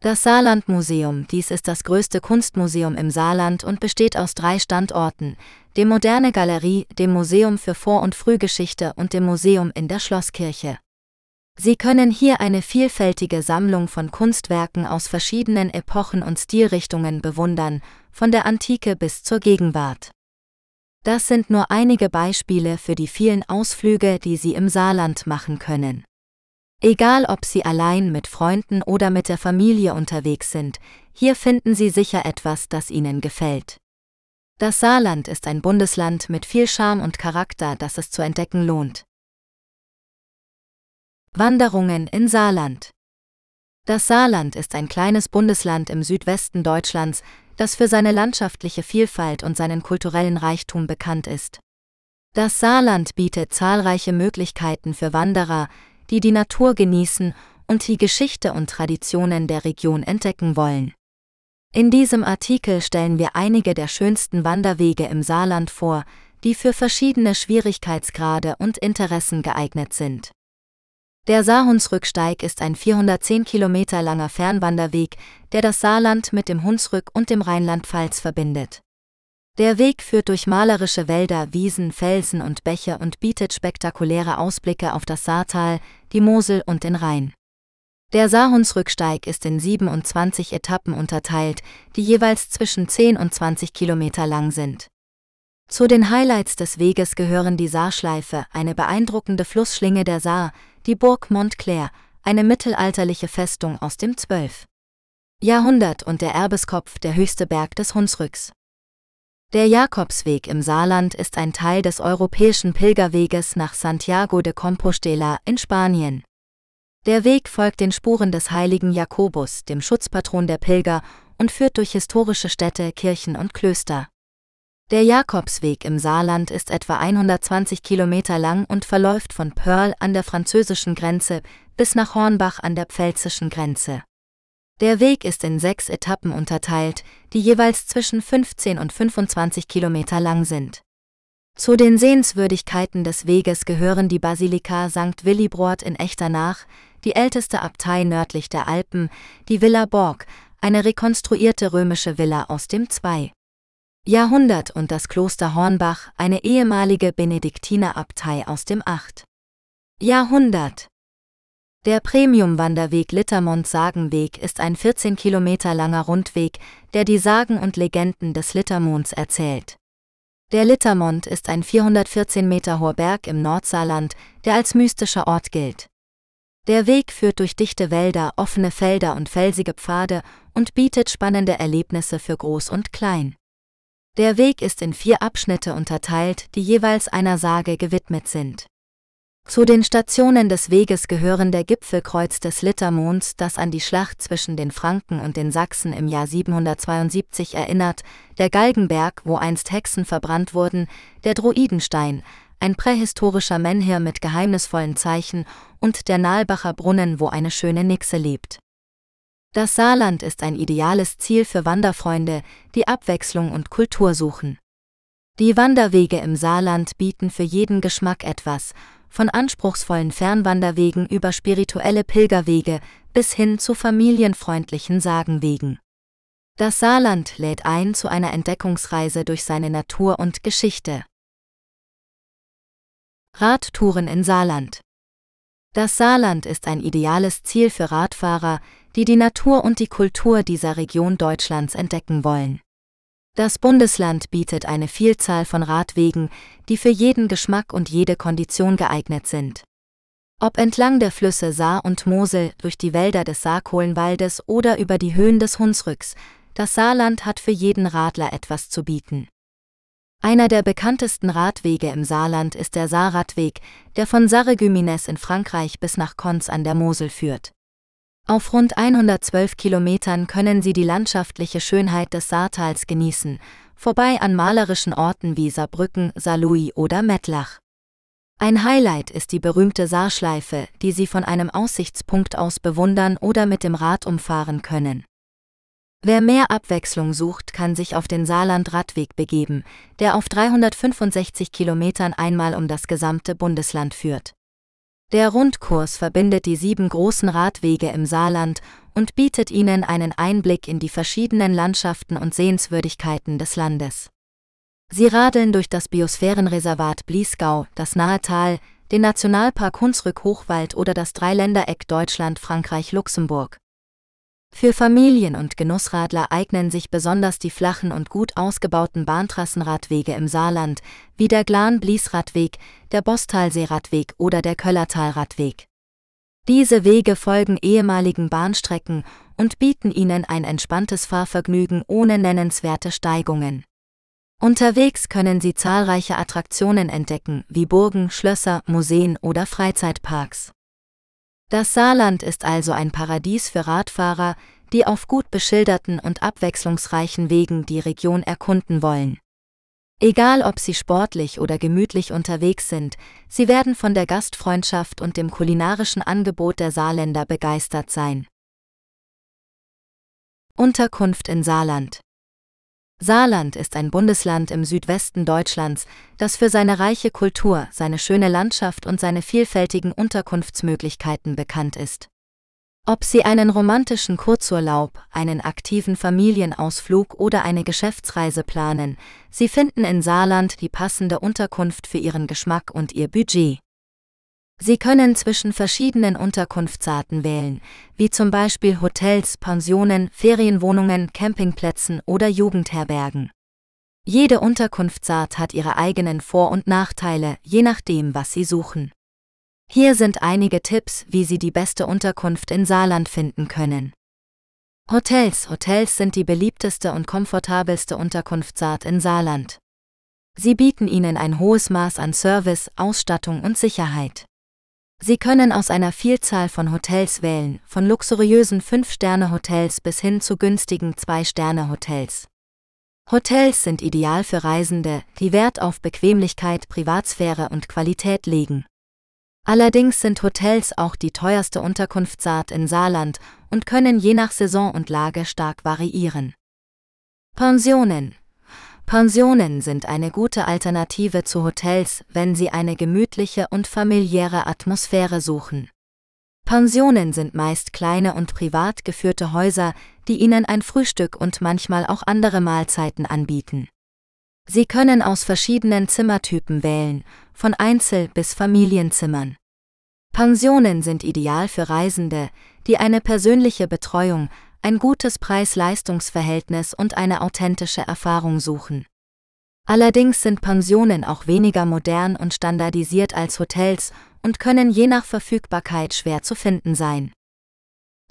Das Saarlandmuseum, dies ist das größte Kunstmuseum im Saarland und besteht aus drei Standorten, dem Moderne Galerie, dem Museum für Vor- und Frühgeschichte und dem Museum in der Schlosskirche. Sie können hier eine vielfältige Sammlung von Kunstwerken aus verschiedenen Epochen und Stilrichtungen bewundern, von der Antike bis zur Gegenwart. Das sind nur einige Beispiele für die vielen Ausflüge, die Sie im Saarland machen können. Egal ob Sie allein mit Freunden oder mit der Familie unterwegs sind, hier finden Sie sicher etwas, das Ihnen gefällt. Das Saarland ist ein Bundesland mit viel Charme und Charakter, das es zu entdecken lohnt. Wanderungen in Saarland. Das Saarland ist ein kleines Bundesland im Südwesten Deutschlands, das für seine landschaftliche Vielfalt und seinen kulturellen Reichtum bekannt ist. Das Saarland bietet zahlreiche Möglichkeiten für Wanderer, die die Natur genießen und die Geschichte und Traditionen der Region entdecken wollen. In diesem Artikel stellen wir einige der schönsten Wanderwege im Saarland vor, die für verschiedene Schwierigkeitsgrade und Interessen geeignet sind. Der Saarhunsrücksteig ist ein 410 Kilometer langer Fernwanderweg, der das Saarland mit dem Hunsrück und dem Rheinland-Pfalz verbindet. Der Weg führt durch malerische Wälder, Wiesen, Felsen und Bäche und bietet spektakuläre Ausblicke auf das Saartal, die Mosel und den Rhein. Der Saarhunsrücksteig ist in 27 Etappen unterteilt, die jeweils zwischen 10 und 20 Kilometer lang sind. Zu den Highlights des Weges gehören die Saarschleife, eine beeindruckende Flussschlinge der Saar, die Burg Montclair, eine mittelalterliche Festung aus dem 12. Jahrhundert und der Erbeskopf, der höchste Berg des Hunsrücks. Der Jakobsweg im Saarland ist ein Teil des europäischen Pilgerweges nach Santiago de Compostela in Spanien. Der Weg folgt den Spuren des heiligen Jakobus, dem Schutzpatron der Pilger, und führt durch historische Städte, Kirchen und Klöster. Der Jakobsweg im Saarland ist etwa 120 Kilometer lang und verläuft von Pörl an der französischen Grenze bis nach Hornbach an der pfälzischen Grenze. Der Weg ist in sechs Etappen unterteilt, die jeweils zwischen 15 und 25 Kilometer lang sind. Zu den Sehenswürdigkeiten des Weges gehören die Basilika St. Willibrord in Echternach, die älteste Abtei nördlich der Alpen, die Villa Borg, eine rekonstruierte römische Villa aus dem 2. Jahrhundert und das Kloster Hornbach, eine ehemalige Benediktinerabtei aus dem 8. Jahrhundert. Der Premium-Wanderweg Littermond-Sagenweg ist ein 14 Kilometer langer Rundweg, der die Sagen und Legenden des Littermonds erzählt. Der Littermond ist ein 414 Meter hoher Berg im Nordsaarland, der als mystischer Ort gilt. Der Weg führt durch dichte Wälder, offene Felder und felsige Pfade und bietet spannende Erlebnisse für Groß und Klein. Der Weg ist in vier Abschnitte unterteilt, die jeweils einer Sage gewidmet sind. Zu den Stationen des Weges gehören der Gipfelkreuz des Littermonds, das an die Schlacht zwischen den Franken und den Sachsen im Jahr 772 erinnert, der Galgenberg, wo einst Hexen verbrannt wurden, der Druidenstein, ein prähistorischer Menhir mit geheimnisvollen Zeichen und der Nahlbacher Brunnen, wo eine schöne Nixe lebt. Das Saarland ist ein ideales Ziel für Wanderfreunde, die Abwechslung und Kultur suchen. Die Wanderwege im Saarland bieten für jeden Geschmack etwas, von anspruchsvollen Fernwanderwegen über spirituelle Pilgerwege bis hin zu familienfreundlichen Sagenwegen. Das Saarland lädt ein zu einer Entdeckungsreise durch seine Natur und Geschichte. Radtouren in Saarland Das Saarland ist ein ideales Ziel für Radfahrer, die die Natur und die Kultur dieser Region Deutschlands entdecken wollen. Das Bundesland bietet eine Vielzahl von Radwegen, die für jeden Geschmack und jede Kondition geeignet sind. Ob entlang der Flüsse Saar und Mosel, durch die Wälder des Saarkohlenwaldes oder über die Höhen des Hunsrücks, das Saarland hat für jeden Radler etwas zu bieten. Einer der bekanntesten Radwege im Saarland ist der Saarradweg, der von Sarregümines in Frankreich bis nach Konz an der Mosel führt. Auf rund 112 Kilometern können Sie die landschaftliche Schönheit des Saartals genießen, vorbei an malerischen Orten wie Saarbrücken, Saarlouis oder Mettlach. Ein Highlight ist die berühmte Saarschleife, die Sie von einem Aussichtspunkt aus bewundern oder mit dem Rad umfahren können. Wer mehr Abwechslung sucht, kann sich auf den Saarland-Radweg begeben, der auf 365 Kilometern einmal um das gesamte Bundesland führt. Der Rundkurs verbindet die sieben großen Radwege im Saarland und bietet Ihnen einen Einblick in die verschiedenen Landschaften und Sehenswürdigkeiten des Landes. Sie radeln durch das Biosphärenreservat Bliesgau, das Nahetal, den Nationalpark Hunsrück-Hochwald oder das Dreiländereck Deutschland-Frankreich-Luxemburg. Für Familien- und Genussradler eignen sich besonders die flachen und gut ausgebauten Bahntrassenradwege im Saarland, wie der Glan-Blies-Radweg, der Bostalsee-Radweg oder der Köllertal-Radweg. Diese Wege folgen ehemaligen Bahnstrecken und bieten ihnen ein entspanntes Fahrvergnügen ohne nennenswerte Steigungen. Unterwegs können Sie zahlreiche Attraktionen entdecken, wie Burgen, Schlösser, Museen oder Freizeitparks. Das Saarland ist also ein Paradies für Radfahrer, die auf gut beschilderten und abwechslungsreichen Wegen die Region erkunden wollen. Egal ob sie sportlich oder gemütlich unterwegs sind, sie werden von der Gastfreundschaft und dem kulinarischen Angebot der Saarländer begeistert sein. Unterkunft in Saarland Saarland ist ein Bundesland im Südwesten Deutschlands, das für seine reiche Kultur, seine schöne Landschaft und seine vielfältigen Unterkunftsmöglichkeiten bekannt ist. Ob Sie einen romantischen Kurzurlaub, einen aktiven Familienausflug oder eine Geschäftsreise planen, Sie finden in Saarland die passende Unterkunft für Ihren Geschmack und Ihr Budget. Sie können zwischen verschiedenen Unterkunftsarten wählen, wie zum Beispiel Hotels, Pensionen, Ferienwohnungen, Campingplätzen oder Jugendherbergen. Jede Unterkunftsart hat ihre eigenen Vor- und Nachteile, je nachdem, was Sie suchen. Hier sind einige Tipps, wie Sie die beste Unterkunft in Saarland finden können. Hotels Hotels sind die beliebteste und komfortabelste Unterkunftsart in Saarland. Sie bieten Ihnen ein hohes Maß an Service, Ausstattung und Sicherheit. Sie können aus einer Vielzahl von Hotels wählen, von luxuriösen 5-Sterne-Hotels bis hin zu günstigen 2-Sterne-Hotels. Hotels sind ideal für Reisende, die Wert auf Bequemlichkeit, Privatsphäre und Qualität legen. Allerdings sind Hotels auch die teuerste Unterkunftsart in Saarland und können je nach Saison und Lage stark variieren. Pensionen Pensionen sind eine gute Alternative zu Hotels, wenn Sie eine gemütliche und familiäre Atmosphäre suchen. Pensionen sind meist kleine und privat geführte Häuser, die Ihnen ein Frühstück und manchmal auch andere Mahlzeiten anbieten. Sie können aus verschiedenen Zimmertypen wählen, von Einzel- bis Familienzimmern. Pensionen sind ideal für Reisende, die eine persönliche Betreuung, ein gutes Preis-Leistungs-Verhältnis und eine authentische Erfahrung suchen. Allerdings sind Pensionen auch weniger modern und standardisiert als Hotels und können je nach Verfügbarkeit schwer zu finden sein.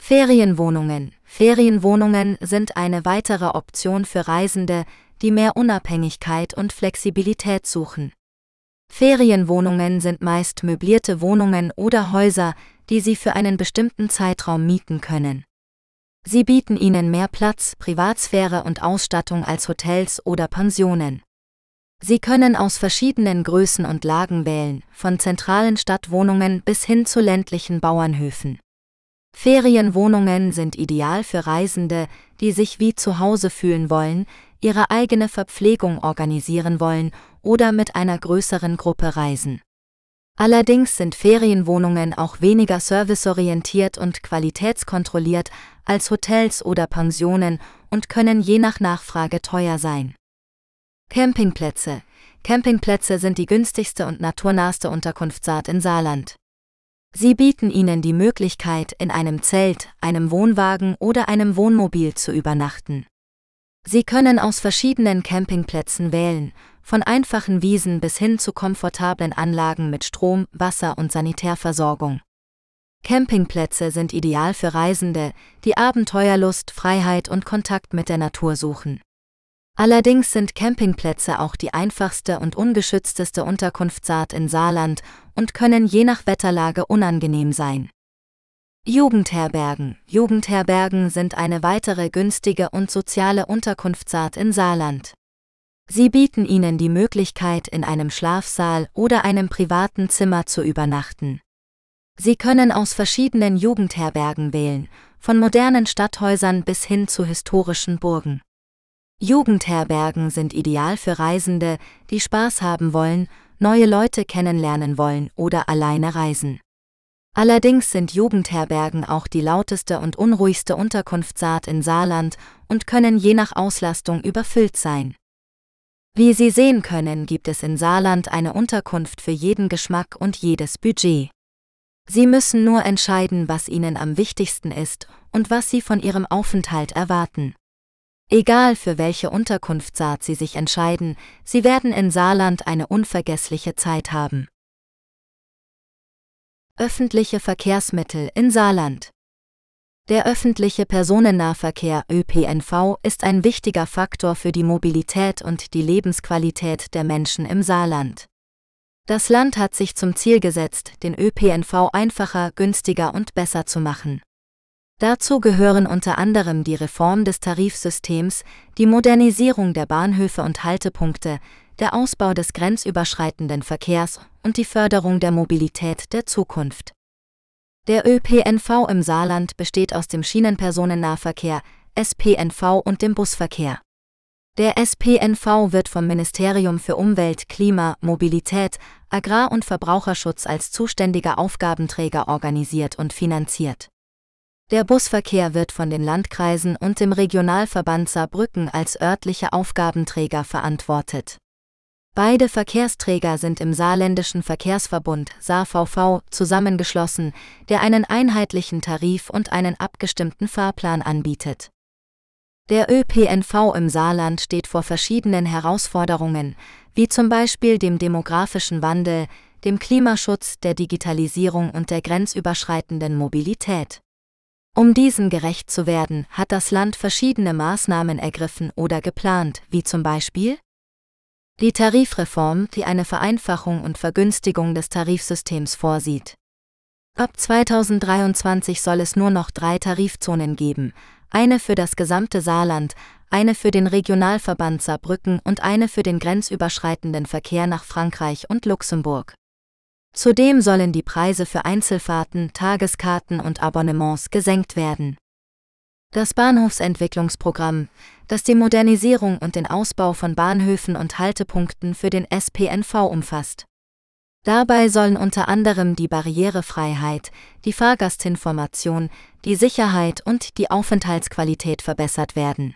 Ferienwohnungen. Ferienwohnungen sind eine weitere Option für Reisende, die mehr Unabhängigkeit und Flexibilität suchen. Ferienwohnungen sind meist möblierte Wohnungen oder Häuser, die Sie für einen bestimmten Zeitraum mieten können. Sie bieten Ihnen mehr Platz, Privatsphäre und Ausstattung als Hotels oder Pensionen. Sie können aus verschiedenen Größen und Lagen wählen, von zentralen Stadtwohnungen bis hin zu ländlichen Bauernhöfen. Ferienwohnungen sind ideal für Reisende, die sich wie zu Hause fühlen wollen, ihre eigene Verpflegung organisieren wollen oder mit einer größeren Gruppe reisen. Allerdings sind Ferienwohnungen auch weniger serviceorientiert und qualitätskontrolliert als Hotels oder Pensionen und können je nach Nachfrage teuer sein. Campingplätze. Campingplätze sind die günstigste und naturnahste Unterkunftsart in Saarland. Sie bieten Ihnen die Möglichkeit, in einem Zelt, einem Wohnwagen oder einem Wohnmobil zu übernachten. Sie können aus verschiedenen Campingplätzen wählen, von einfachen Wiesen bis hin zu komfortablen Anlagen mit Strom, Wasser und Sanitärversorgung. Campingplätze sind ideal für Reisende, die Abenteuerlust, Freiheit und Kontakt mit der Natur suchen. Allerdings sind Campingplätze auch die einfachste und ungeschützteste Unterkunftsart in Saarland und können je nach Wetterlage unangenehm sein. Jugendherbergen. Jugendherbergen sind eine weitere günstige und soziale Unterkunftsart in Saarland. Sie bieten Ihnen die Möglichkeit, in einem Schlafsaal oder einem privaten Zimmer zu übernachten. Sie können aus verschiedenen Jugendherbergen wählen, von modernen Stadthäusern bis hin zu historischen Burgen. Jugendherbergen sind ideal für Reisende, die Spaß haben wollen, neue Leute kennenlernen wollen oder alleine reisen. Allerdings sind Jugendherbergen auch die lauteste und unruhigste Unterkunftsart in Saarland und können je nach Auslastung überfüllt sein. Wie Sie sehen können, gibt es in Saarland eine Unterkunft für jeden Geschmack und jedes Budget. Sie müssen nur entscheiden, was Ihnen am wichtigsten ist und was Sie von Ihrem Aufenthalt erwarten. Egal für welche Unterkunftsart Sie sich entscheiden, Sie werden in Saarland eine unvergessliche Zeit haben. Öffentliche Verkehrsmittel in Saarland Der öffentliche Personennahverkehr ÖPNV ist ein wichtiger Faktor für die Mobilität und die Lebensqualität der Menschen im Saarland. Das Land hat sich zum Ziel gesetzt, den ÖPNV einfacher, günstiger und besser zu machen. Dazu gehören unter anderem die Reform des Tarifsystems, die Modernisierung der Bahnhöfe und Haltepunkte, der Ausbau des grenzüberschreitenden Verkehrs und die Förderung der Mobilität der Zukunft. Der ÖPNV im Saarland besteht aus dem Schienenpersonennahverkehr, SPNV und dem Busverkehr. Der SPNV wird vom Ministerium für Umwelt, Klima, Mobilität, Agrar- und Verbraucherschutz als zuständiger Aufgabenträger organisiert und finanziert. Der Busverkehr wird von den Landkreisen und dem Regionalverband Saarbrücken als örtliche Aufgabenträger verantwortet. Beide Verkehrsträger sind im Saarländischen Verkehrsverbund SaarVV zusammengeschlossen, der einen einheitlichen Tarif und einen abgestimmten Fahrplan anbietet. Der ÖPNV im Saarland steht vor verschiedenen Herausforderungen, wie zum Beispiel dem demografischen Wandel, dem Klimaschutz, der Digitalisierung und der grenzüberschreitenden Mobilität. Um diesem gerecht zu werden, hat das Land verschiedene Maßnahmen ergriffen oder geplant, wie zum Beispiel die Tarifreform, die eine Vereinfachung und Vergünstigung des Tarifsystems vorsieht. Ab 2023 soll es nur noch drei Tarifzonen geben, eine für das gesamte Saarland, eine für den Regionalverband Saarbrücken und eine für den grenzüberschreitenden Verkehr nach Frankreich und Luxemburg. Zudem sollen die Preise für Einzelfahrten, Tageskarten und Abonnements gesenkt werden. Das Bahnhofsentwicklungsprogramm, das die Modernisierung und den Ausbau von Bahnhöfen und Haltepunkten für den SPNV umfasst. Dabei sollen unter anderem die Barrierefreiheit, die Fahrgastinformation, die Sicherheit und die Aufenthaltsqualität verbessert werden.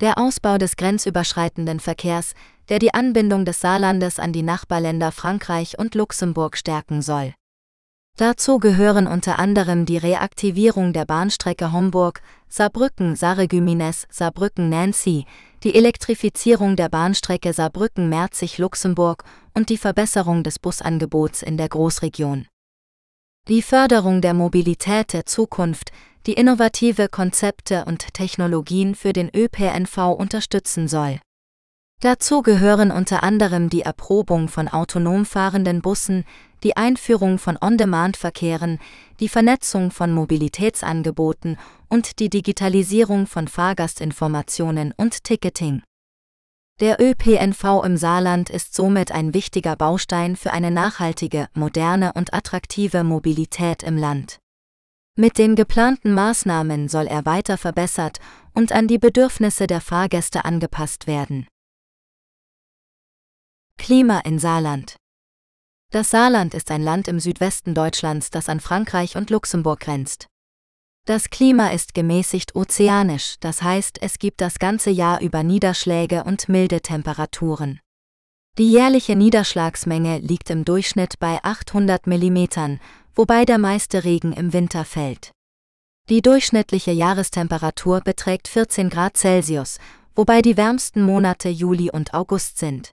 Der Ausbau des grenzüberschreitenden Verkehrs der die Anbindung des Saarlandes an die Nachbarländer Frankreich und Luxemburg stärken soll. Dazu gehören unter anderem die Reaktivierung der Bahnstrecke Homburg, Saarbrücken Sarregümines, Saarbrücken Nancy, die Elektrifizierung der Bahnstrecke Saarbrücken Merzig Luxemburg und die Verbesserung des Busangebots in der Großregion. Die Förderung der Mobilität der Zukunft, die innovative Konzepte und Technologien für den ÖPNV unterstützen soll. Dazu gehören unter anderem die Erprobung von autonom fahrenden Bussen, die Einführung von On-Demand-Verkehren, die Vernetzung von Mobilitätsangeboten und die Digitalisierung von Fahrgastinformationen und Ticketing. Der ÖPNV im Saarland ist somit ein wichtiger Baustein für eine nachhaltige, moderne und attraktive Mobilität im Land. Mit den geplanten Maßnahmen soll er weiter verbessert und an die Bedürfnisse der Fahrgäste angepasst werden. Klima in Saarland Das Saarland ist ein Land im Südwesten Deutschlands, das an Frankreich und Luxemburg grenzt. Das Klima ist gemäßigt ozeanisch, das heißt, es gibt das ganze Jahr über Niederschläge und milde Temperaturen. Die jährliche Niederschlagsmenge liegt im Durchschnitt bei 800 mm, wobei der meiste Regen im Winter fällt. Die durchschnittliche Jahrestemperatur beträgt 14 Grad Celsius, wobei die wärmsten Monate Juli und August sind.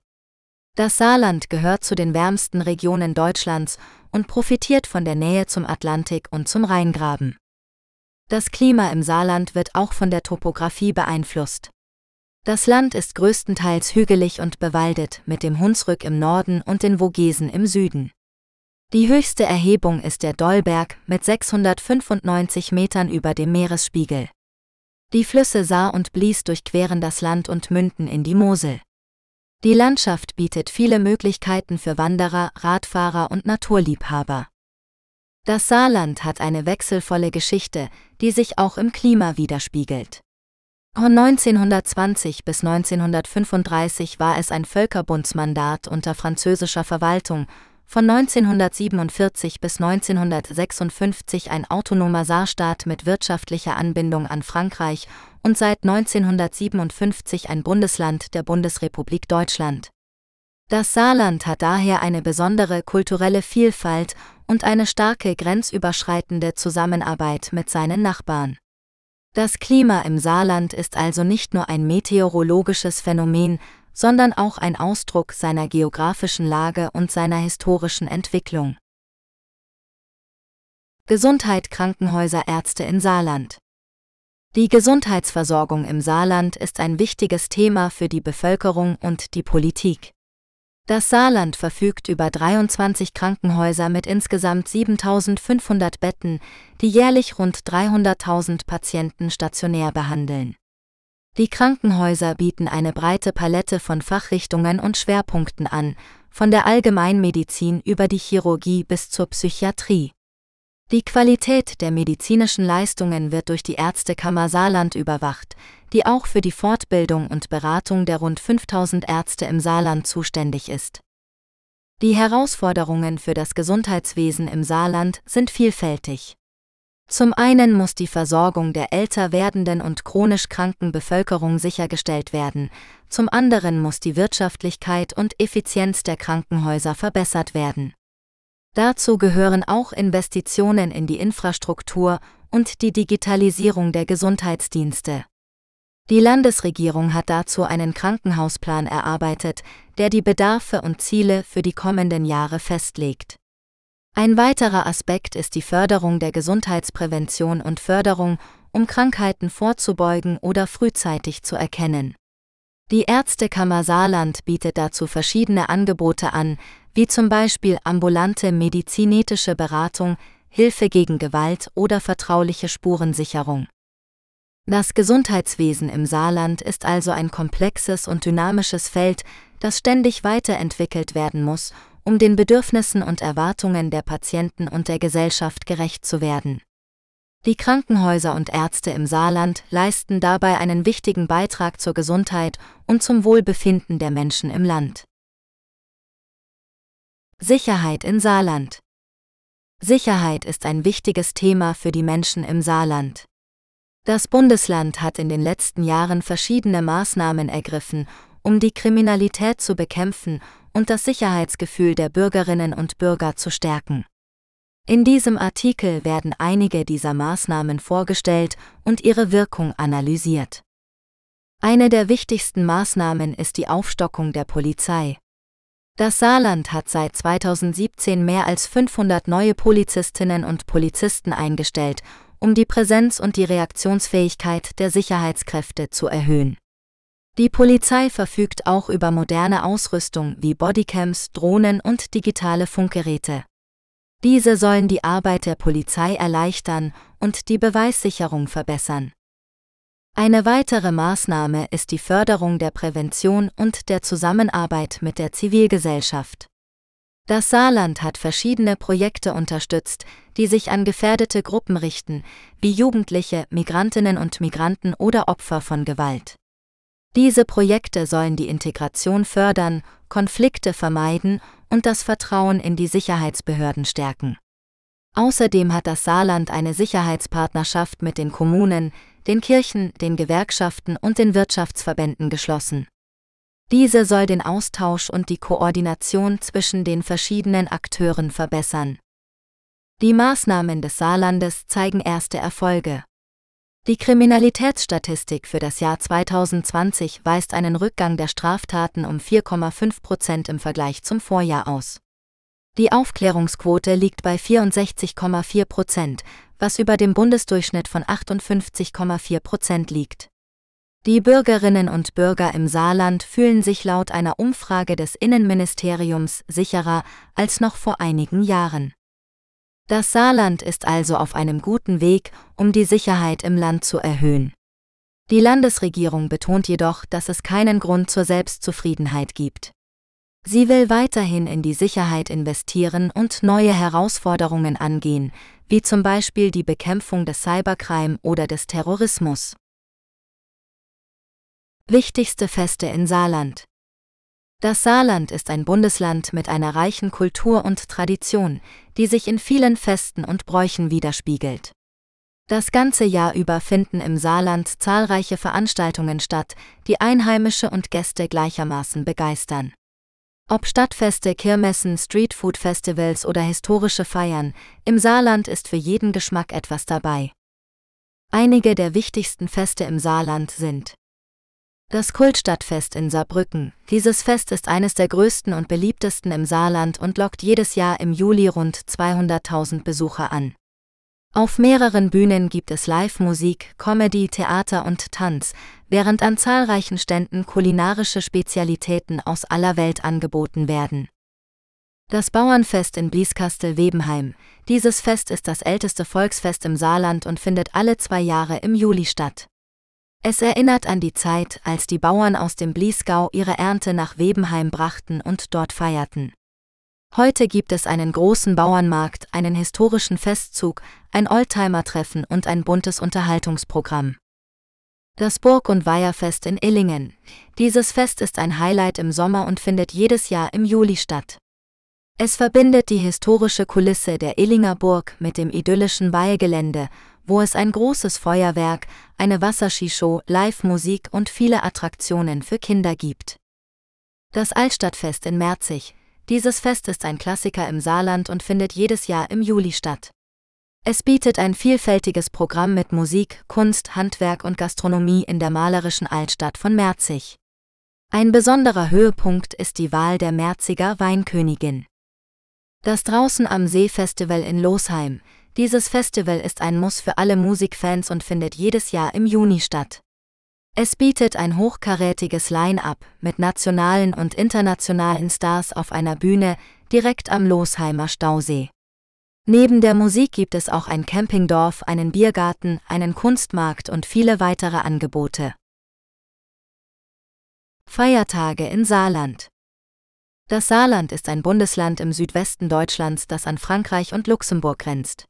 Das Saarland gehört zu den wärmsten Regionen Deutschlands und profitiert von der Nähe zum Atlantik und zum Rheingraben. Das Klima im Saarland wird auch von der Topographie beeinflusst. Das Land ist größtenteils hügelig und bewaldet mit dem Hunsrück im Norden und den Vogesen im Süden. Die höchste Erhebung ist der Dollberg mit 695 Metern über dem Meeresspiegel. Die Flüsse Saar und Blies durchqueren das Land und münden in die Mosel. Die Landschaft bietet viele Möglichkeiten für Wanderer, Radfahrer und Naturliebhaber. Das Saarland hat eine wechselvolle Geschichte, die sich auch im Klima widerspiegelt. Von 1920 bis 1935 war es ein Völkerbundsmandat unter französischer Verwaltung, von 1947 bis 1956 ein autonomer Saarstaat mit wirtschaftlicher Anbindung an Frankreich und seit 1957 ein Bundesland der Bundesrepublik Deutschland. Das Saarland hat daher eine besondere kulturelle Vielfalt und eine starke grenzüberschreitende Zusammenarbeit mit seinen Nachbarn. Das Klima im Saarland ist also nicht nur ein meteorologisches Phänomen, sondern auch ein Ausdruck seiner geografischen Lage und seiner historischen Entwicklung. Gesundheit Krankenhäuser Ärzte in Saarland die Gesundheitsversorgung im Saarland ist ein wichtiges Thema für die Bevölkerung und die Politik. Das Saarland verfügt über 23 Krankenhäuser mit insgesamt 7500 Betten, die jährlich rund 300.000 Patienten stationär behandeln. Die Krankenhäuser bieten eine breite Palette von Fachrichtungen und Schwerpunkten an, von der Allgemeinmedizin über die Chirurgie bis zur Psychiatrie. Die Qualität der medizinischen Leistungen wird durch die Ärztekammer Saarland überwacht, die auch für die Fortbildung und Beratung der rund 5000 Ärzte im Saarland zuständig ist. Die Herausforderungen für das Gesundheitswesen im Saarland sind vielfältig. Zum einen muss die Versorgung der älter werdenden und chronisch kranken Bevölkerung sichergestellt werden, zum anderen muss die Wirtschaftlichkeit und Effizienz der Krankenhäuser verbessert werden. Dazu gehören auch Investitionen in die Infrastruktur und die Digitalisierung der Gesundheitsdienste. Die Landesregierung hat dazu einen Krankenhausplan erarbeitet, der die Bedarfe und Ziele für die kommenden Jahre festlegt. Ein weiterer Aspekt ist die Förderung der Gesundheitsprävention und Förderung, um Krankheiten vorzubeugen oder frühzeitig zu erkennen. Die Ärztekammer Saarland bietet dazu verschiedene Angebote an, wie zum Beispiel ambulante medizinetische Beratung, Hilfe gegen Gewalt oder vertrauliche Spurensicherung. Das Gesundheitswesen im Saarland ist also ein komplexes und dynamisches Feld, das ständig weiterentwickelt werden muss, um den Bedürfnissen und Erwartungen der Patienten und der Gesellschaft gerecht zu werden. Die Krankenhäuser und Ärzte im Saarland leisten dabei einen wichtigen Beitrag zur Gesundheit und zum Wohlbefinden der Menschen im Land. Sicherheit in Saarland Sicherheit ist ein wichtiges Thema für die Menschen im Saarland. Das Bundesland hat in den letzten Jahren verschiedene Maßnahmen ergriffen, um die Kriminalität zu bekämpfen und das Sicherheitsgefühl der Bürgerinnen und Bürger zu stärken. In diesem Artikel werden einige dieser Maßnahmen vorgestellt und ihre Wirkung analysiert. Eine der wichtigsten Maßnahmen ist die Aufstockung der Polizei. Das Saarland hat seit 2017 mehr als 500 neue Polizistinnen und Polizisten eingestellt, um die Präsenz und die Reaktionsfähigkeit der Sicherheitskräfte zu erhöhen. Die Polizei verfügt auch über moderne Ausrüstung wie Bodycams, Drohnen und digitale Funkgeräte. Diese sollen die Arbeit der Polizei erleichtern und die Beweissicherung verbessern. Eine weitere Maßnahme ist die Förderung der Prävention und der Zusammenarbeit mit der Zivilgesellschaft. Das Saarland hat verschiedene Projekte unterstützt, die sich an gefährdete Gruppen richten, wie Jugendliche, Migrantinnen und Migranten oder Opfer von Gewalt. Diese Projekte sollen die Integration fördern, Konflikte vermeiden und das Vertrauen in die Sicherheitsbehörden stärken. Außerdem hat das Saarland eine Sicherheitspartnerschaft mit den Kommunen, den Kirchen, den Gewerkschaften und den Wirtschaftsverbänden geschlossen. Diese soll den Austausch und die Koordination zwischen den verschiedenen Akteuren verbessern. Die Maßnahmen des Saarlandes zeigen erste Erfolge. Die Kriminalitätsstatistik für das Jahr 2020 weist einen Rückgang der Straftaten um 4,5 Prozent im Vergleich zum Vorjahr aus. Die Aufklärungsquote liegt bei 64,4 Prozent, was über dem Bundesdurchschnitt von 58,4 Prozent liegt. Die Bürgerinnen und Bürger im Saarland fühlen sich laut einer Umfrage des Innenministeriums sicherer als noch vor einigen Jahren. Das Saarland ist also auf einem guten Weg, um die Sicherheit im Land zu erhöhen. Die Landesregierung betont jedoch, dass es keinen Grund zur Selbstzufriedenheit gibt. Sie will weiterhin in die Sicherheit investieren und neue Herausforderungen angehen, wie zum Beispiel die Bekämpfung des Cybercrime oder des Terrorismus. Wichtigste Feste in Saarland Das Saarland ist ein Bundesland mit einer reichen Kultur und Tradition, die sich in vielen Festen und Bräuchen widerspiegelt. Das ganze Jahr über finden im Saarland zahlreiche Veranstaltungen statt, die Einheimische und Gäste gleichermaßen begeistern. Ob Stadtfeste, Kirmessen, Streetfood-Festivals oder historische Feiern, im Saarland ist für jeden Geschmack etwas dabei. Einige der wichtigsten Feste im Saarland sind das Kultstadtfest in Saarbrücken. Dieses Fest ist eines der größten und beliebtesten im Saarland und lockt jedes Jahr im Juli rund 200.000 Besucher an. Auf mehreren Bühnen gibt es Live-Musik, Comedy, Theater und Tanz, während an zahlreichen Ständen kulinarische Spezialitäten aus aller Welt angeboten werden. Das Bauernfest in Blieskastel-Webenheim. Dieses Fest ist das älteste Volksfest im Saarland und findet alle zwei Jahre im Juli statt. Es erinnert an die Zeit, als die Bauern aus dem Bliesgau ihre Ernte nach Webenheim brachten und dort feierten. Heute gibt es einen großen Bauernmarkt, einen historischen Festzug, ein Oldtimer-Treffen und ein buntes Unterhaltungsprogramm. Das Burg- und Weiherfest in Illingen. Dieses Fest ist ein Highlight im Sommer und findet jedes Jahr im Juli statt. Es verbindet die historische Kulisse der Illinger Burg mit dem idyllischen Weihegelände, wo es ein großes Feuerwerk, eine Wasserskishow, Live-Musik und viele Attraktionen für Kinder gibt. Das Altstadtfest in Merzig, dieses Fest ist ein Klassiker im Saarland und findet jedes Jahr im Juli statt. Es bietet ein vielfältiges Programm mit Musik, Kunst, Handwerk und Gastronomie in der malerischen Altstadt von Merzig. Ein besonderer Höhepunkt ist die Wahl der Merziger Weinkönigin. Das Draußen am See Festival in Losheim. Dieses Festival ist ein Muss für alle Musikfans und findet jedes Jahr im Juni statt. Es bietet ein hochkarätiges Line-up mit nationalen und internationalen Stars auf einer Bühne direkt am Losheimer Stausee. Neben der Musik gibt es auch ein Campingdorf, einen Biergarten, einen Kunstmarkt und viele weitere Angebote. Feiertage in Saarland Das Saarland ist ein Bundesland im Südwesten Deutschlands, das an Frankreich und Luxemburg grenzt.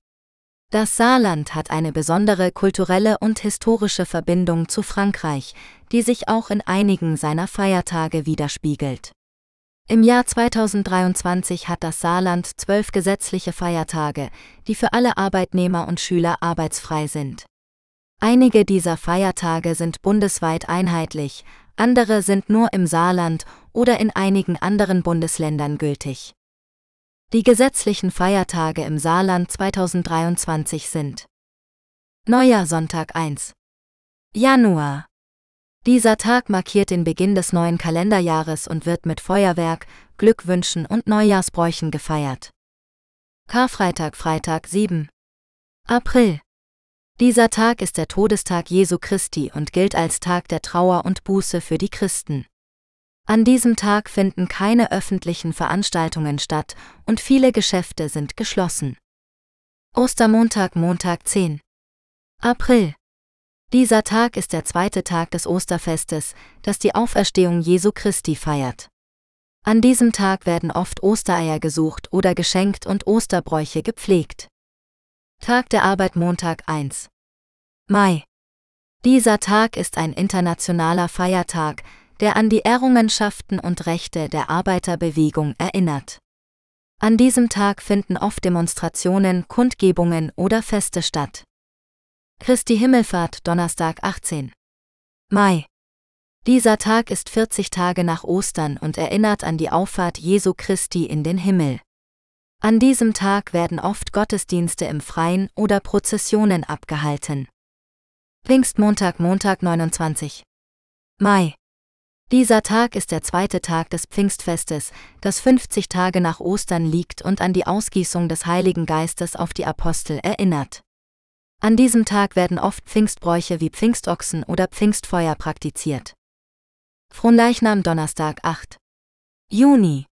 Das Saarland hat eine besondere kulturelle und historische Verbindung zu Frankreich, die sich auch in einigen seiner Feiertage widerspiegelt. Im Jahr 2023 hat das Saarland zwölf gesetzliche Feiertage, die für alle Arbeitnehmer und Schüler arbeitsfrei sind. Einige dieser Feiertage sind bundesweit einheitlich, andere sind nur im Saarland oder in einigen anderen Bundesländern gültig. Die gesetzlichen Feiertage im Saarland 2023 sind Neujahr Sonntag 1. Januar. Dieser Tag markiert den Beginn des neuen Kalenderjahres und wird mit Feuerwerk, Glückwünschen und Neujahrsbräuchen gefeiert. Karfreitag Freitag 7. April. Dieser Tag ist der Todestag Jesu Christi und gilt als Tag der Trauer und Buße für die Christen. An diesem Tag finden keine öffentlichen Veranstaltungen statt und viele Geschäfte sind geschlossen. Ostermontag Montag 10. April. Dieser Tag ist der zweite Tag des Osterfestes, das die Auferstehung Jesu Christi feiert. An diesem Tag werden oft Ostereier gesucht oder geschenkt und Osterbräuche gepflegt. Tag der Arbeit Montag 1. Mai. Dieser Tag ist ein internationaler Feiertag, der an die Errungenschaften und Rechte der Arbeiterbewegung erinnert. An diesem Tag finden oft Demonstrationen, Kundgebungen oder Feste statt. Christi Himmelfahrt Donnerstag 18. Mai. Dieser Tag ist 40 Tage nach Ostern und erinnert an die Auffahrt Jesu Christi in den Himmel. An diesem Tag werden oft Gottesdienste im Freien oder Prozessionen abgehalten. Pfingstmontag Montag 29. Mai. Dieser Tag ist der zweite Tag des Pfingstfestes, das 50 Tage nach Ostern liegt und an die Ausgießung des Heiligen Geistes auf die Apostel erinnert. An diesem Tag werden oft Pfingstbräuche wie Pfingstochsen oder Pfingstfeuer praktiziert. Fronleichnam Donnerstag 8. Juni.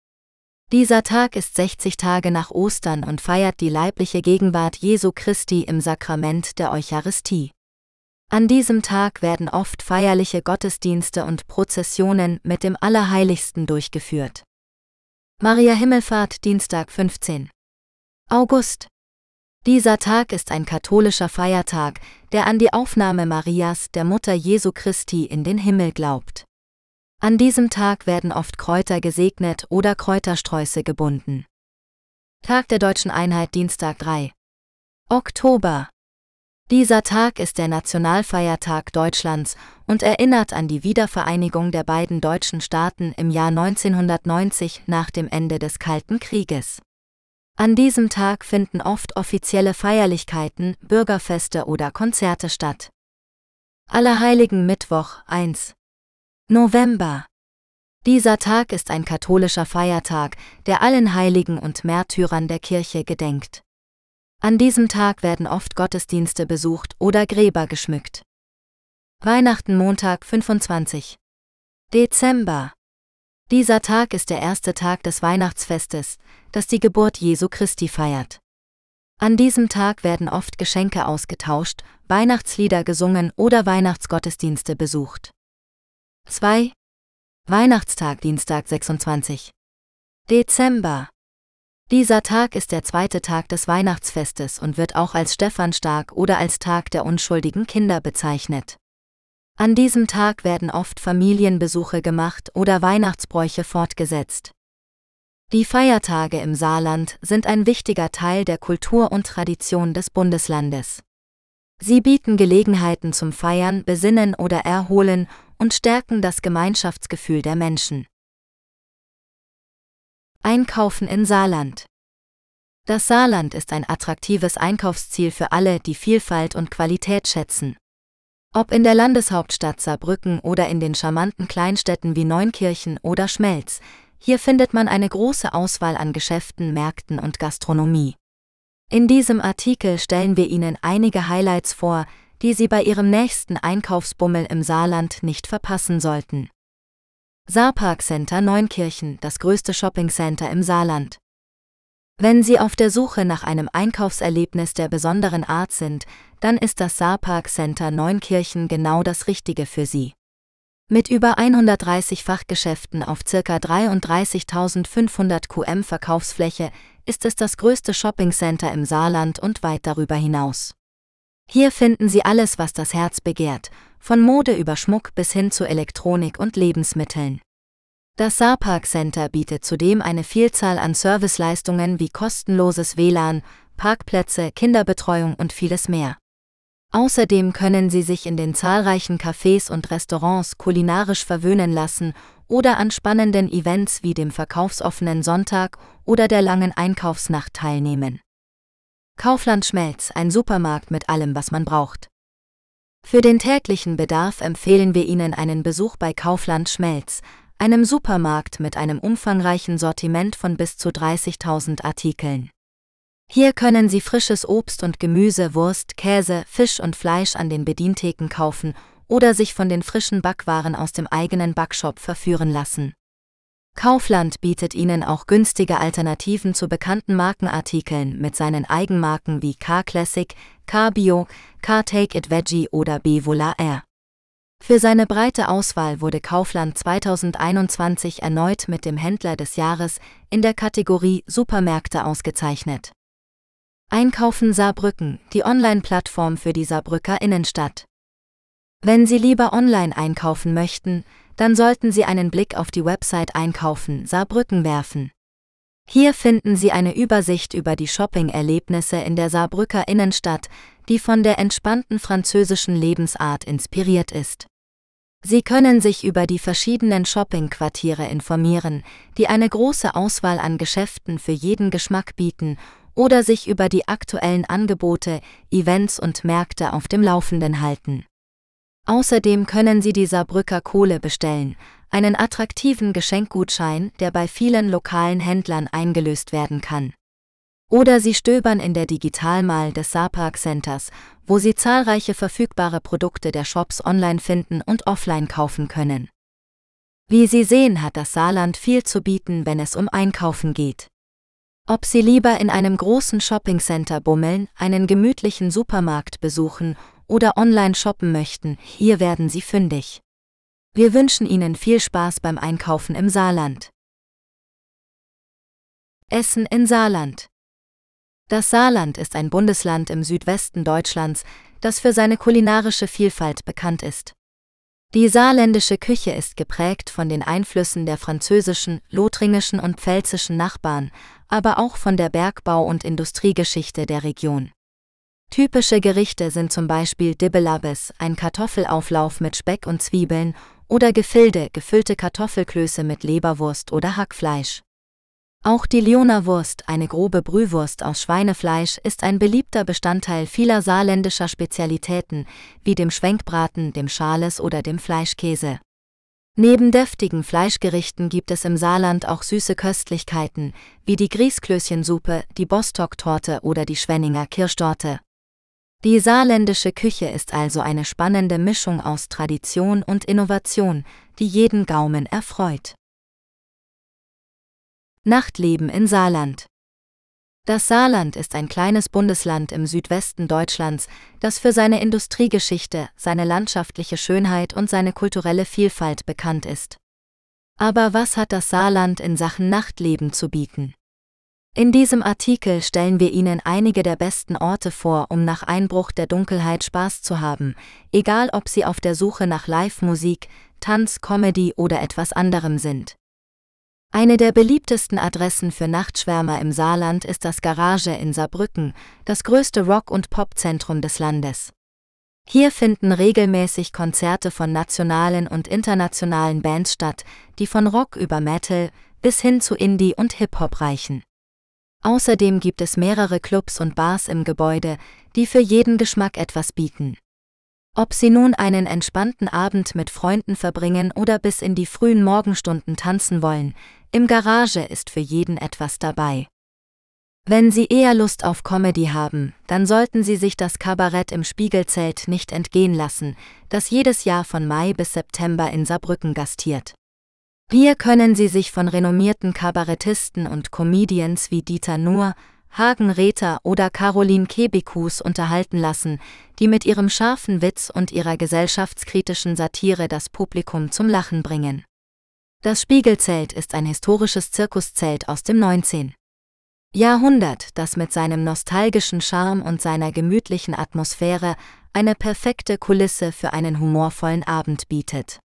Dieser Tag ist 60 Tage nach Ostern und feiert die leibliche Gegenwart Jesu Christi im Sakrament der Eucharistie. An diesem Tag werden oft feierliche Gottesdienste und Prozessionen mit dem Allerheiligsten durchgeführt. Maria Himmelfahrt Dienstag 15. August. Dieser Tag ist ein katholischer Feiertag, der an die Aufnahme Marias, der Mutter Jesu Christi, in den Himmel glaubt. An diesem Tag werden oft Kräuter gesegnet oder Kräutersträuße gebunden. Tag der Deutschen Einheit Dienstag 3. Oktober. Dieser Tag ist der Nationalfeiertag Deutschlands und erinnert an die Wiedervereinigung der beiden deutschen Staaten im Jahr 1990 nach dem Ende des Kalten Krieges. An diesem Tag finden oft offizielle Feierlichkeiten, Bürgerfeste oder Konzerte statt. Allerheiligen Mittwoch 1. November. Dieser Tag ist ein katholischer Feiertag, der allen Heiligen und Märtyrern der Kirche gedenkt. An diesem Tag werden oft Gottesdienste besucht oder Gräber geschmückt. Weihnachten Montag 25. Dezember. Dieser Tag ist der erste Tag des Weihnachtsfestes, das die Geburt Jesu Christi feiert. An diesem Tag werden oft Geschenke ausgetauscht, Weihnachtslieder gesungen oder Weihnachtsgottesdienste besucht. 2. Weihnachtstag Dienstag 26. Dezember. Dieser Tag ist der zweite Tag des Weihnachtsfestes und wird auch als Stephanstag oder als Tag der unschuldigen Kinder bezeichnet. An diesem Tag werden oft Familienbesuche gemacht oder Weihnachtsbräuche fortgesetzt. Die Feiertage im Saarland sind ein wichtiger Teil der Kultur und Tradition des Bundeslandes. Sie bieten Gelegenheiten zum Feiern, Besinnen oder Erholen und stärken das Gemeinschaftsgefühl der Menschen. Einkaufen in Saarland Das Saarland ist ein attraktives Einkaufsziel für alle, die Vielfalt und Qualität schätzen. Ob in der Landeshauptstadt Saarbrücken oder in den charmanten Kleinstädten wie Neunkirchen oder Schmelz, hier findet man eine große Auswahl an Geschäften, Märkten und Gastronomie. In diesem Artikel stellen wir Ihnen einige Highlights vor, die Sie bei Ihrem nächsten Einkaufsbummel im Saarland nicht verpassen sollten. Saarpark Center Neunkirchen, das größte Shoppingcenter im Saarland. Wenn Sie auf der Suche nach einem Einkaufserlebnis der besonderen Art sind, dann ist das Saarpark Center Neunkirchen genau das Richtige für Sie. Mit über 130 Fachgeschäften auf ca. 33.500 QM Verkaufsfläche ist es das größte Shoppingcenter im Saarland und weit darüber hinaus. Hier finden Sie alles, was das Herz begehrt, von Mode über Schmuck bis hin zu Elektronik und Lebensmitteln. Das Saarpark Center bietet zudem eine Vielzahl an Serviceleistungen wie kostenloses WLAN, Parkplätze, Kinderbetreuung und vieles mehr. Außerdem können Sie sich in den zahlreichen Cafés und Restaurants kulinarisch verwöhnen lassen oder an spannenden Events wie dem verkaufsoffenen Sonntag oder der langen Einkaufsnacht teilnehmen. Kaufland Schmelz, ein Supermarkt mit allem, was man braucht. Für den täglichen Bedarf empfehlen wir Ihnen einen Besuch bei Kaufland Schmelz, einem Supermarkt mit einem umfangreichen Sortiment von bis zu 30.000 Artikeln. Hier können Sie frisches Obst und Gemüse, Wurst, Käse, Fisch und Fleisch an den Bedientheken kaufen oder sich von den frischen Backwaren aus dem eigenen Backshop verführen lassen. Kaufland bietet Ihnen auch günstige Alternativen zu bekannten Markenartikeln mit seinen Eigenmarken wie K-Classic, K-Bio, K-Take It Veggie oder B-Vola Air. Für seine breite Auswahl wurde Kaufland 2021 erneut mit dem Händler des Jahres in der Kategorie Supermärkte ausgezeichnet. Einkaufen Saarbrücken, die Online-Plattform für die Saarbrücker Innenstadt. Wenn Sie lieber online einkaufen möchten, dann sollten Sie einen Blick auf die Website Einkaufen Saarbrücken werfen. Hier finden Sie eine Übersicht über die Shopping-Erlebnisse in der Saarbrücker Innenstadt, die von der entspannten französischen Lebensart inspiriert ist. Sie können sich über die verschiedenen Shopping-Quartiere informieren, die eine große Auswahl an Geschäften für jeden Geschmack bieten, oder sich über die aktuellen Angebote, Events und Märkte auf dem Laufenden halten. Außerdem können Sie die Saarbrücker Kohle bestellen, einen attraktiven Geschenkgutschein, der bei vielen lokalen Händlern eingelöst werden kann. Oder Sie stöbern in der Digitalmal des Saarpark Centers, wo Sie zahlreiche verfügbare Produkte der Shops online finden und offline kaufen können. Wie Sie sehen, hat das Saarland viel zu bieten, wenn es um Einkaufen geht. Ob Sie lieber in einem großen Shoppingcenter bummeln, einen gemütlichen Supermarkt besuchen oder online shoppen möchten, hier werden Sie fündig. Wir wünschen Ihnen viel Spaß beim Einkaufen im Saarland. Essen in Saarland. Das Saarland ist ein Bundesland im Südwesten Deutschlands, das für seine kulinarische Vielfalt bekannt ist. Die saarländische Küche ist geprägt von den Einflüssen der französischen, lothringischen und pfälzischen Nachbarn, aber auch von der Bergbau- und Industriegeschichte der Region. Typische Gerichte sind zum Beispiel Dibbelabes, ein Kartoffelauflauf mit Speck und Zwiebeln, oder Gefilde, gefüllte Kartoffelklöße mit Leberwurst oder Hackfleisch. Auch die Lionerwurst, eine grobe Brühwurst aus Schweinefleisch, ist ein beliebter Bestandteil vieler saarländischer Spezialitäten, wie dem Schwenkbraten, dem Schales oder dem Fleischkäse. Neben deftigen Fleischgerichten gibt es im Saarland auch süße Köstlichkeiten, wie die Grießklößchensuppe, die Bostock-Torte oder die Schwenninger Kirschtorte. Die saarländische Küche ist also eine spannende Mischung aus Tradition und Innovation, die jeden Gaumen erfreut. Nachtleben in Saarland Das Saarland ist ein kleines Bundesland im Südwesten Deutschlands, das für seine Industriegeschichte, seine landschaftliche Schönheit und seine kulturelle Vielfalt bekannt ist. Aber was hat das Saarland in Sachen Nachtleben zu bieten? In diesem Artikel stellen wir Ihnen einige der besten Orte vor, um nach Einbruch der Dunkelheit Spaß zu haben, egal ob Sie auf der Suche nach Live-Musik, Tanz, Comedy oder etwas anderem sind. Eine der beliebtesten Adressen für Nachtschwärmer im Saarland ist das Garage in Saarbrücken, das größte Rock- und Popzentrum des Landes. Hier finden regelmäßig Konzerte von nationalen und internationalen Bands statt, die von Rock über Metal bis hin zu Indie und Hip-Hop reichen. Außerdem gibt es mehrere Clubs und Bars im Gebäude, die für jeden Geschmack etwas bieten. Ob Sie nun einen entspannten Abend mit Freunden verbringen oder bis in die frühen Morgenstunden tanzen wollen, im Garage ist für jeden etwas dabei. Wenn Sie eher Lust auf Comedy haben, dann sollten Sie sich das Kabarett im Spiegelzelt nicht entgehen lassen, das jedes Jahr von Mai bis September in Saarbrücken gastiert. Hier können Sie sich von renommierten Kabarettisten und Comedians wie Dieter Nuhr, Hagen Rether oder Caroline Kebekus unterhalten lassen, die mit ihrem scharfen Witz und ihrer gesellschaftskritischen Satire das Publikum zum Lachen bringen. Das Spiegelzelt ist ein historisches Zirkuszelt aus dem 19. Jahrhundert, das mit seinem nostalgischen Charme und seiner gemütlichen Atmosphäre eine perfekte Kulisse für einen humorvollen Abend bietet.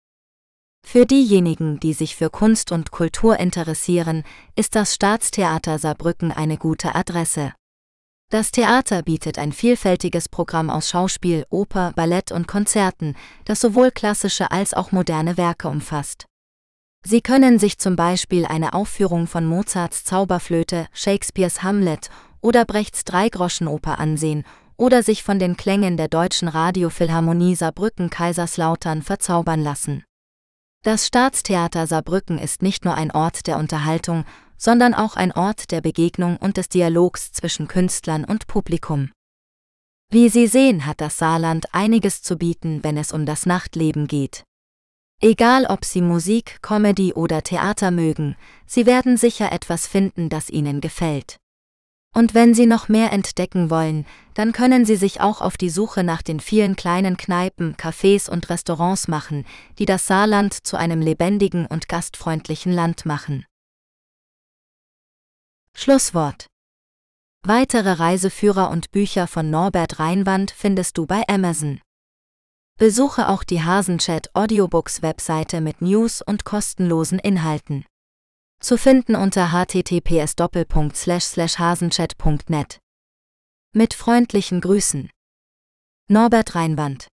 Für diejenigen, die sich für Kunst und Kultur interessieren, ist das Staatstheater Saarbrücken eine gute Adresse. Das Theater bietet ein vielfältiges Programm aus Schauspiel, Oper, Ballett und Konzerten, das sowohl klassische als auch moderne Werke umfasst. Sie können sich zum Beispiel eine Aufführung von Mozarts Zauberflöte, Shakespeares Hamlet oder Brechts Dreigroschenoper ansehen oder sich von den Klängen der deutschen Radiophilharmonie Saarbrücken Kaiserslautern verzaubern lassen. Das Staatstheater Saarbrücken ist nicht nur ein Ort der Unterhaltung, sondern auch ein Ort der Begegnung und des Dialogs zwischen Künstlern und Publikum. Wie Sie sehen, hat das Saarland einiges zu bieten, wenn es um das Nachtleben geht. Egal ob Sie Musik, Comedy oder Theater mögen, Sie werden sicher etwas finden, das Ihnen gefällt. Und wenn Sie noch mehr entdecken wollen, dann können Sie sich auch auf die Suche nach den vielen kleinen Kneipen, Cafés und Restaurants machen, die das Saarland zu einem lebendigen und gastfreundlichen Land machen. Schlusswort Weitere Reiseführer und Bücher von Norbert Reinwand findest du bei Amazon. Besuche auch die Hasenchat Audiobooks Webseite mit News und kostenlosen Inhalten. Zu finden unter https hasenchat.net. Mit freundlichen Grüßen. Norbert Reinwand